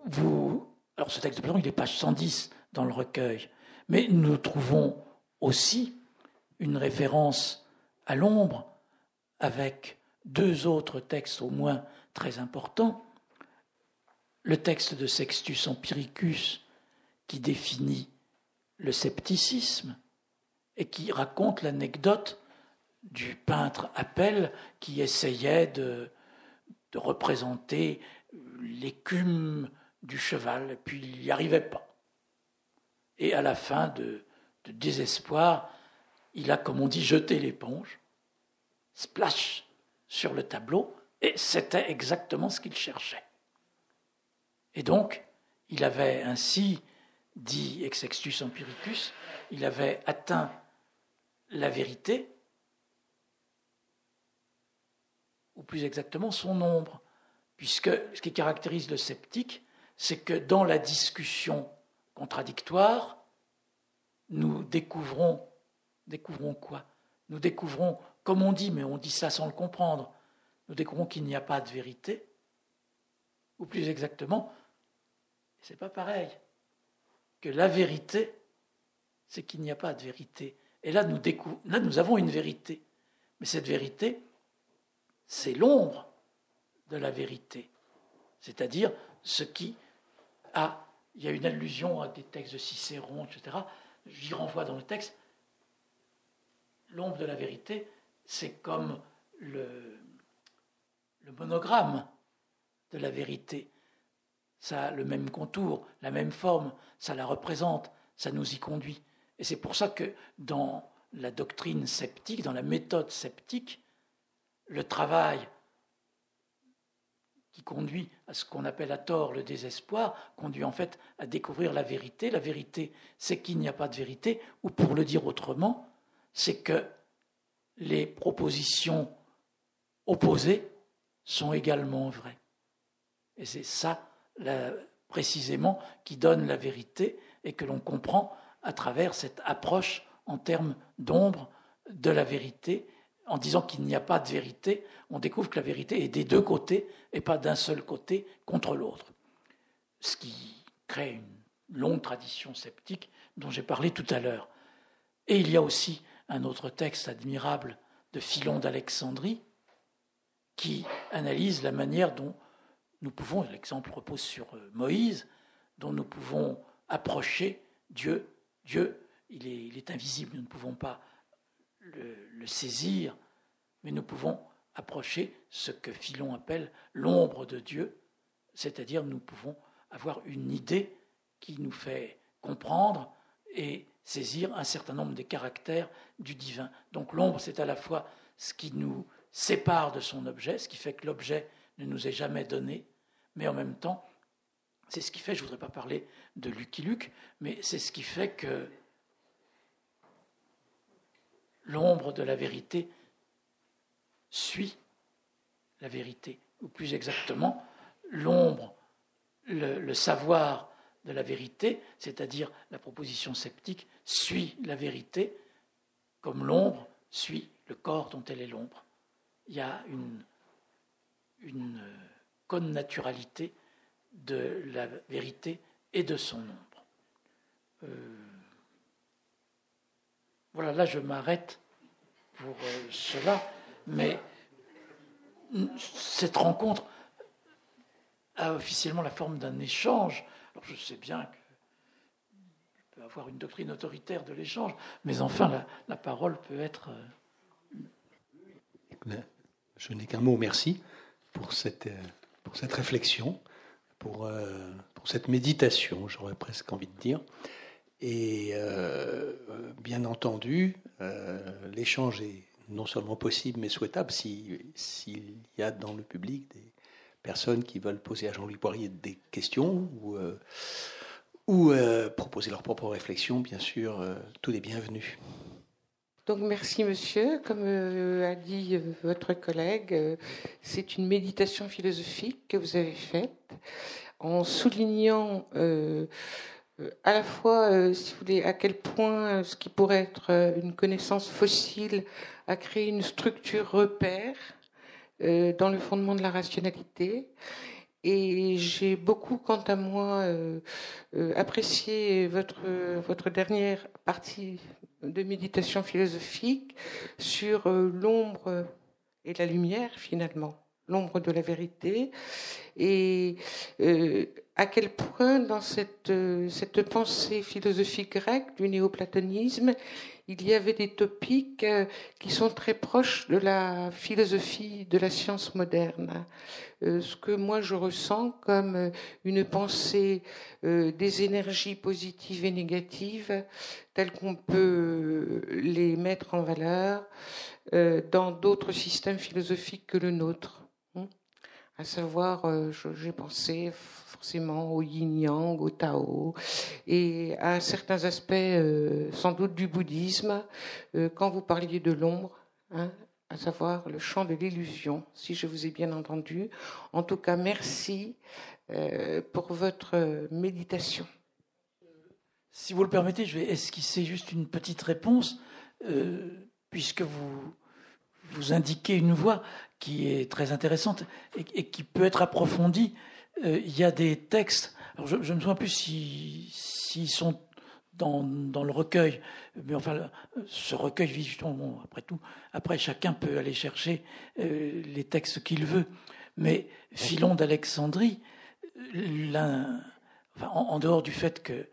Alors, ce texte de Platon, il est page 110 dans le recueil. Mais nous trouvons aussi une référence à l'ombre avec deux autres textes au moins très importants. Le texte de Sextus Empiricus qui définit le scepticisme et qui raconte l'anecdote du peintre Appel qui essayait de représenter l'écume du cheval, et puis il n'y arrivait pas. Et à la fin de, désespoir, il a, comme on dit, jeté l'éponge, splash sur le tableau, et c'était exactement ce qu'il cherchait. Et donc, il avait ainsi, dit Exextus Empiricus, il avait atteint la vérité, ou plus exactement son nombre, puisque ce qui caractérise le sceptique, c'est que dans la discussion contradictoire, nous découvrons, découvrons quoi? Nous découvrons, comme on dit, mais on dit ça sans le comprendre, nous découvrons qu'il n'y a pas de vérité, ou plus exactement, c'est pas pareil, que la vérité, c'est qu'il n'y a pas de vérité. Et là nous, là, nous avons une vérité. Mais cette vérité, c'est l'ombre de la vérité. C'est-à-dire ce qui a. Il y a une allusion à des textes de Cicéron, etc. J'y renvoie dans le texte. L'ombre de la vérité, c'est comme le monogramme de la vérité. Ça a le même contour, la même forme, ça la représente, ça nous y conduit. Et c'est pour ça que dans la doctrine sceptique, dans la méthode sceptique, le travail qui conduit à ce qu'on appelle à tort le désespoir, conduit en fait à découvrir la vérité. La vérité, c'est qu'il n'y a pas de vérité, ou pour le dire autrement, c'est que les propositions opposées sont également vraies. Et c'est ça, précisément, qui donne la vérité et que l'on comprend à travers cette approche en termes d'ombre de la vérité en disant qu'il n'y a pas de vérité, on découvre que la vérité est des deux côtés et pas d'un seul côté contre l'autre. Ce qui crée une longue tradition sceptique dont j'ai parlé tout à l'heure. Et il y a aussi un autre texte admirable de Philon d'Alexandrie, qui analyse la manière dont nous pouvons, l'exemple repose sur euh, Moïse, dont nous pouvons approcher Dieu. Dieu, il est, il est invisible, nous ne pouvons pas le, saisir, mais nous pouvons approcher ce que Philon appelle l'ombre de Dieu, c'est-à-dire nous pouvons avoir une idée qui nous fait comprendre et saisir un certain nombre des caractères du divin. Donc l'ombre, c'est à la fois ce qui nous sépare de son objet, ce qui fait que l'objet ne nous est jamais donné, mais en même temps, c'est ce qui fait, je ne voudrais pas parler de Lucky Luke, mais c'est ce qui fait que l'ombre de la vérité suit la vérité, ou plus exactement, l'ombre, le, savoir de la vérité, c'est-à-dire la proposition sceptique, suit la vérité comme l'ombre suit le corps dont elle est l'ombre. Il y a une, une connaturalité de la vérité et de son ombre. Euh, voilà, là je m'arrête pour euh, cela, mais cette rencontre a officiellement la forme d'un échange. Alors je sais bien que je peux avoir une doctrine autoritaire de l'échange, mais enfin la, parole peut être. Euh, je n'ai qu'un mot, merci pour cette, euh, réflexion, pour cette méditation, j'aurais presque envie de dire. Et bien entendu, l'échange est non seulement possible, mais souhaitable s'il y a dans le public des personnes qui veulent poser à Jean-Louis Poirier des questions ou, euh, ou euh, proposer leurs propres réflexions, bien sûr, euh, tout est bienvenu. Donc merci monsieur, comme a dit votre collègue, c'est une méditation philosophique que vous avez faite en soulignant à la fois, si vous voulez, à quel point ce qui pourrait être une connaissance fossile a créé une structure repère euh, dans le fondement de la rationalité. Et j'ai beaucoup, quant à moi, euh, euh, apprécié votre, votre dernière partie de méditation philosophique sur l'ombre et la lumière, finalement, l'ombre de la vérité, et à quel point dans cette, cette pensée philosophique grecque du néoplatonisme, il y avait des topiques euh, qui sont très proches de la philosophie de la science moderne? Euh, ce que moi je ressens comme euh, une pensée des énergies positives et négatives telles qu'on peut les mettre en valeur dans d'autres systèmes philosophiques que le nôtre. À savoir, j'ai pensé forcément au yin-yang, au Tao, et à certains aspects euh, sans doute du bouddhisme, euh, quand vous parliez de l'ombre, hein, à savoir le champ de l'illusion, si je vous ai bien entendu. En tout cas, merci euh, pour votre méditation. Si vous le permettez, je vais esquisser juste une petite réponse, puisque vous, vous indiquez une voie qui est très intéressante et qui peut être approfondie euh, il y a des textes, je, ne me souviens plus s'ils sont dans, dans, le recueil, mais enfin, ce recueil, justement, après tout, après chacun peut aller chercher euh, les textes qu'il veut. Mais Philon d'Alexandrie, enfin, en, dehors du fait que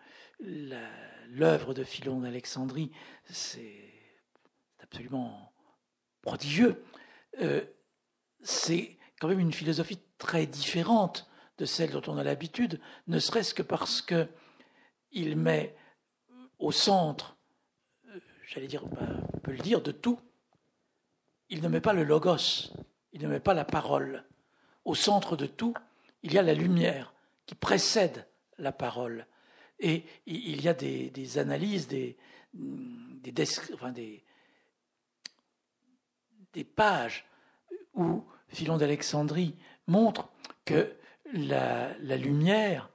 l'œuvre de Philon d'Alexandrie, c'est absolument prodigieux, euh, c'est quand même une philosophie très différente de celle dont on a l'habitude, ne serait-ce que parce que il met au centre, euh, j'allais dire, on peut le dire, de tout. Il ne met pas le logos, il ne met pas la parole. Au centre de tout, il y a la lumière qui précède la parole. Et il y a des, analyses, des, des, des, des pages où Philon d'Alexandrie montre que la, lumière,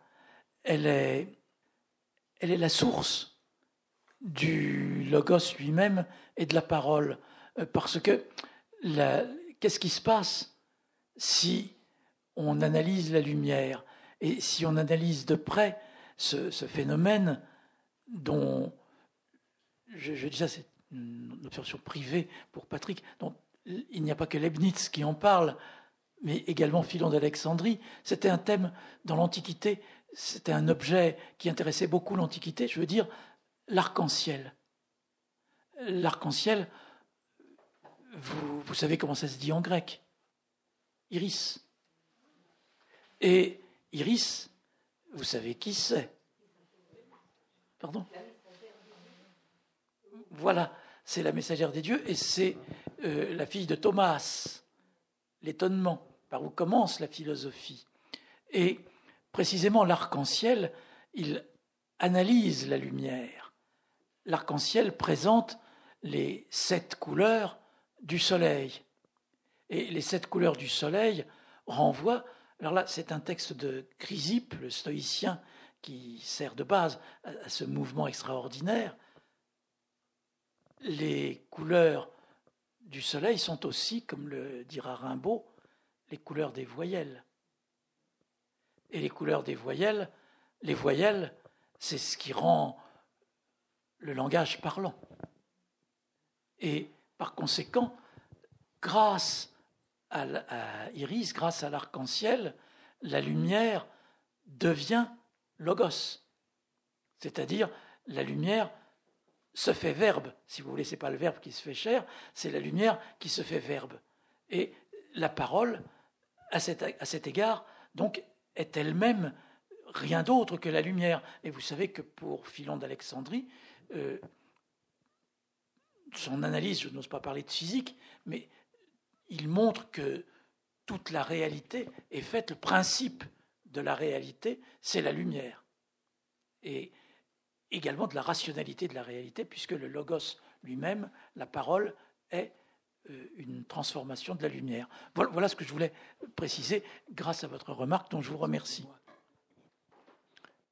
elle est, elle est la source du logos lui-même et de la parole. Euh, parce que qu'est-ce qui se passe si on analyse la lumière et si on analyse de près ce, phénomène dont, je, je dis ça, c'est une observation privée pour Patrick. Donc, il n'y a pas que Leibniz qui en parle, mais également Philon d'Alexandrie. C'était un thème dans l'Antiquité, c'était un objet qui intéressait beaucoup l'Antiquité, je veux dire l'arc-en-ciel. L'arc-en-ciel, vous, savez comment ça se dit en grec Iris. Et Iris, vous savez qui c'est Pardon Voilà, c'est la messagère des dieux et c'est euh, la fille de Thomas, l'étonnement, par où commence la philosophie. Et précisément l'arc-en-ciel, il analyse la lumière. L'arc-en-ciel présente les sept couleurs du soleil. Et les sept couleurs du soleil renvoient, alors là c'est un texte de Chrysippe, le stoïcien, qui sert de base à ce mouvement extraordinaire, les couleurs du soleil sont aussi, comme le dira Rimbaud, les couleurs des voyelles. Et les couleurs des voyelles, les voyelles, c'est ce qui rend le langage parlant. Et par conséquent, grâce à, Iris, grâce à l'arc-en-ciel, la lumière devient logos, c'est-à-dire la lumière se fait verbe. Si vous voulez, c'est pas le verbe qui se fait chair, c'est la lumière qui se fait verbe. Et la parole, à cet, à cet égard, donc, est elle-même rien d'autre que la lumière. Et vous savez que pour Philon d'Alexandrie, euh, son analyse, je n'ose pas parler de physique, mais il montre que toute la réalité est faite, le principe de la réalité, c'est la lumière. Et également de la rationalité de la réalité, puisque le logos lui-même, la parole, est euh, une transformation de la lumière. Voilà, ce que je voulais préciser grâce à votre remarque dont je vous remercie.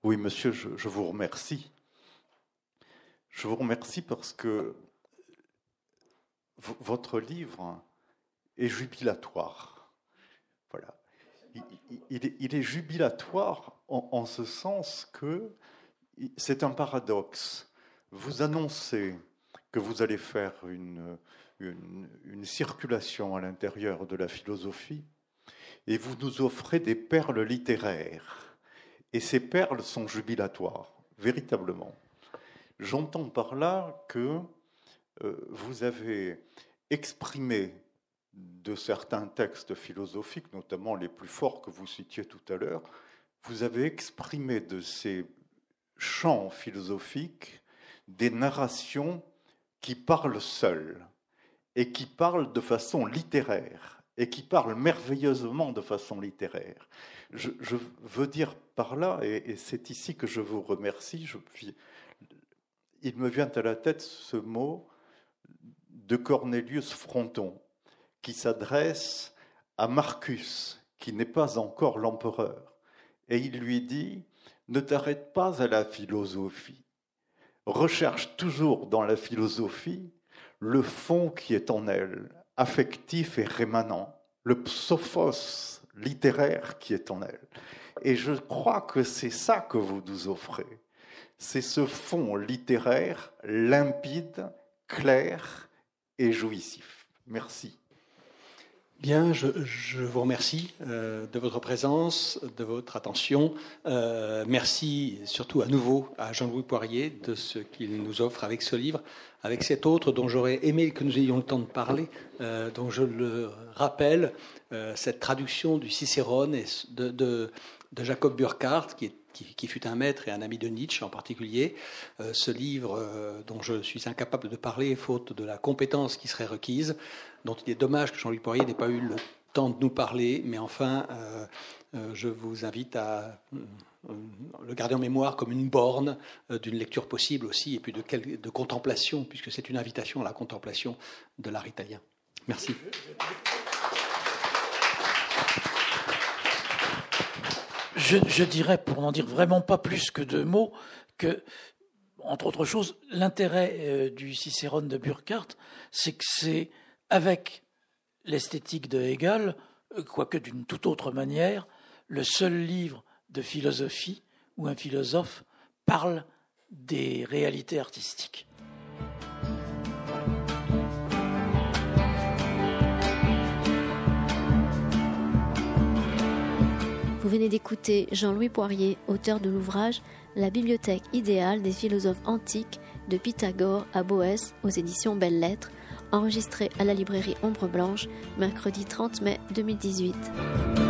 Oui, monsieur, je, vous remercie. Je vous remercie parce que votre livre est jubilatoire. Voilà. Il, est, jubilatoire en, ce sens que c'est un paradoxe. Vous annoncez que vous allez faire une, circulation à l'intérieur de la philosophie et vous nous offrez des perles littéraires. Et ces perles sont jubilatoires, véritablement. J'entends par là que euh, vous avez exprimé de certains textes philosophiques, notamment les plus forts que vous citiez tout à l'heure, vous avez exprimé de ces chants philosophiques des narrations qui parlent seules et qui parlent de façon littéraire et qui parlent merveilleusement de façon littéraire. Je, veux dire par là, et, c'est ici que je vous remercie, il me vient à la tête ce mot de Cornelius Fronton, qui s'adresse à Marcus, qui n'est pas encore l'empereur. Et il lui dit, ne t'arrête pas à la philosophie. Recherche toujours dans la philosophie le fond qui est en elle, affectif et rémanent, le psophos littéraire qui est en elle. Et je crois que c'est ça que vous nous offrez. C'est ce fond littéraire limpide, clair et jouissif. Merci. Bien, je, vous remercie euh, de votre présence, de votre attention. Euh, merci surtout à nouveau à Jean-Louis Poirier de ce qu'il nous offre avec ce livre, avec cet autre dont j'aurais aimé que nous ayons le temps de parler, euh, dont je le rappelle, cette traduction du Cicérone et de, de, Jacob Burckhardt, qui fut un maître et un ami de Nietzsche en particulier. Euh, ce livre euh, dont je suis incapable de parler faute de la compétence qui serait requise, dont il est dommage que Jean-Louis Poirier n'ait pas eu le temps de nous parler, mais enfin, euh, je vous invite à le garder en mémoire comme une borne d'une lecture possible aussi, et puis de, contemplation, puisque c'est une invitation à la contemplation de l'art italien. Merci. Je, dirais, pour n'en dire vraiment pas plus que deux mots, que, entre autres choses, l'intérêt euh, du Cicérone de Burkhardt, c'est que c'est avec l'esthétique de Hegel, euh, quoique d'une toute autre manière, le seul livre de philosophie où un philosophe parle des réalités artistiques. Vous venez d'écouter Jean-Louis Poirier, auteur de l'ouvrage La bibliothèque idéale des philosophes antiques de Pythagore à Boès aux éditions Belles Lettres enregistré à la librairie Ombre Blanche, mercredi 30 mai 2018.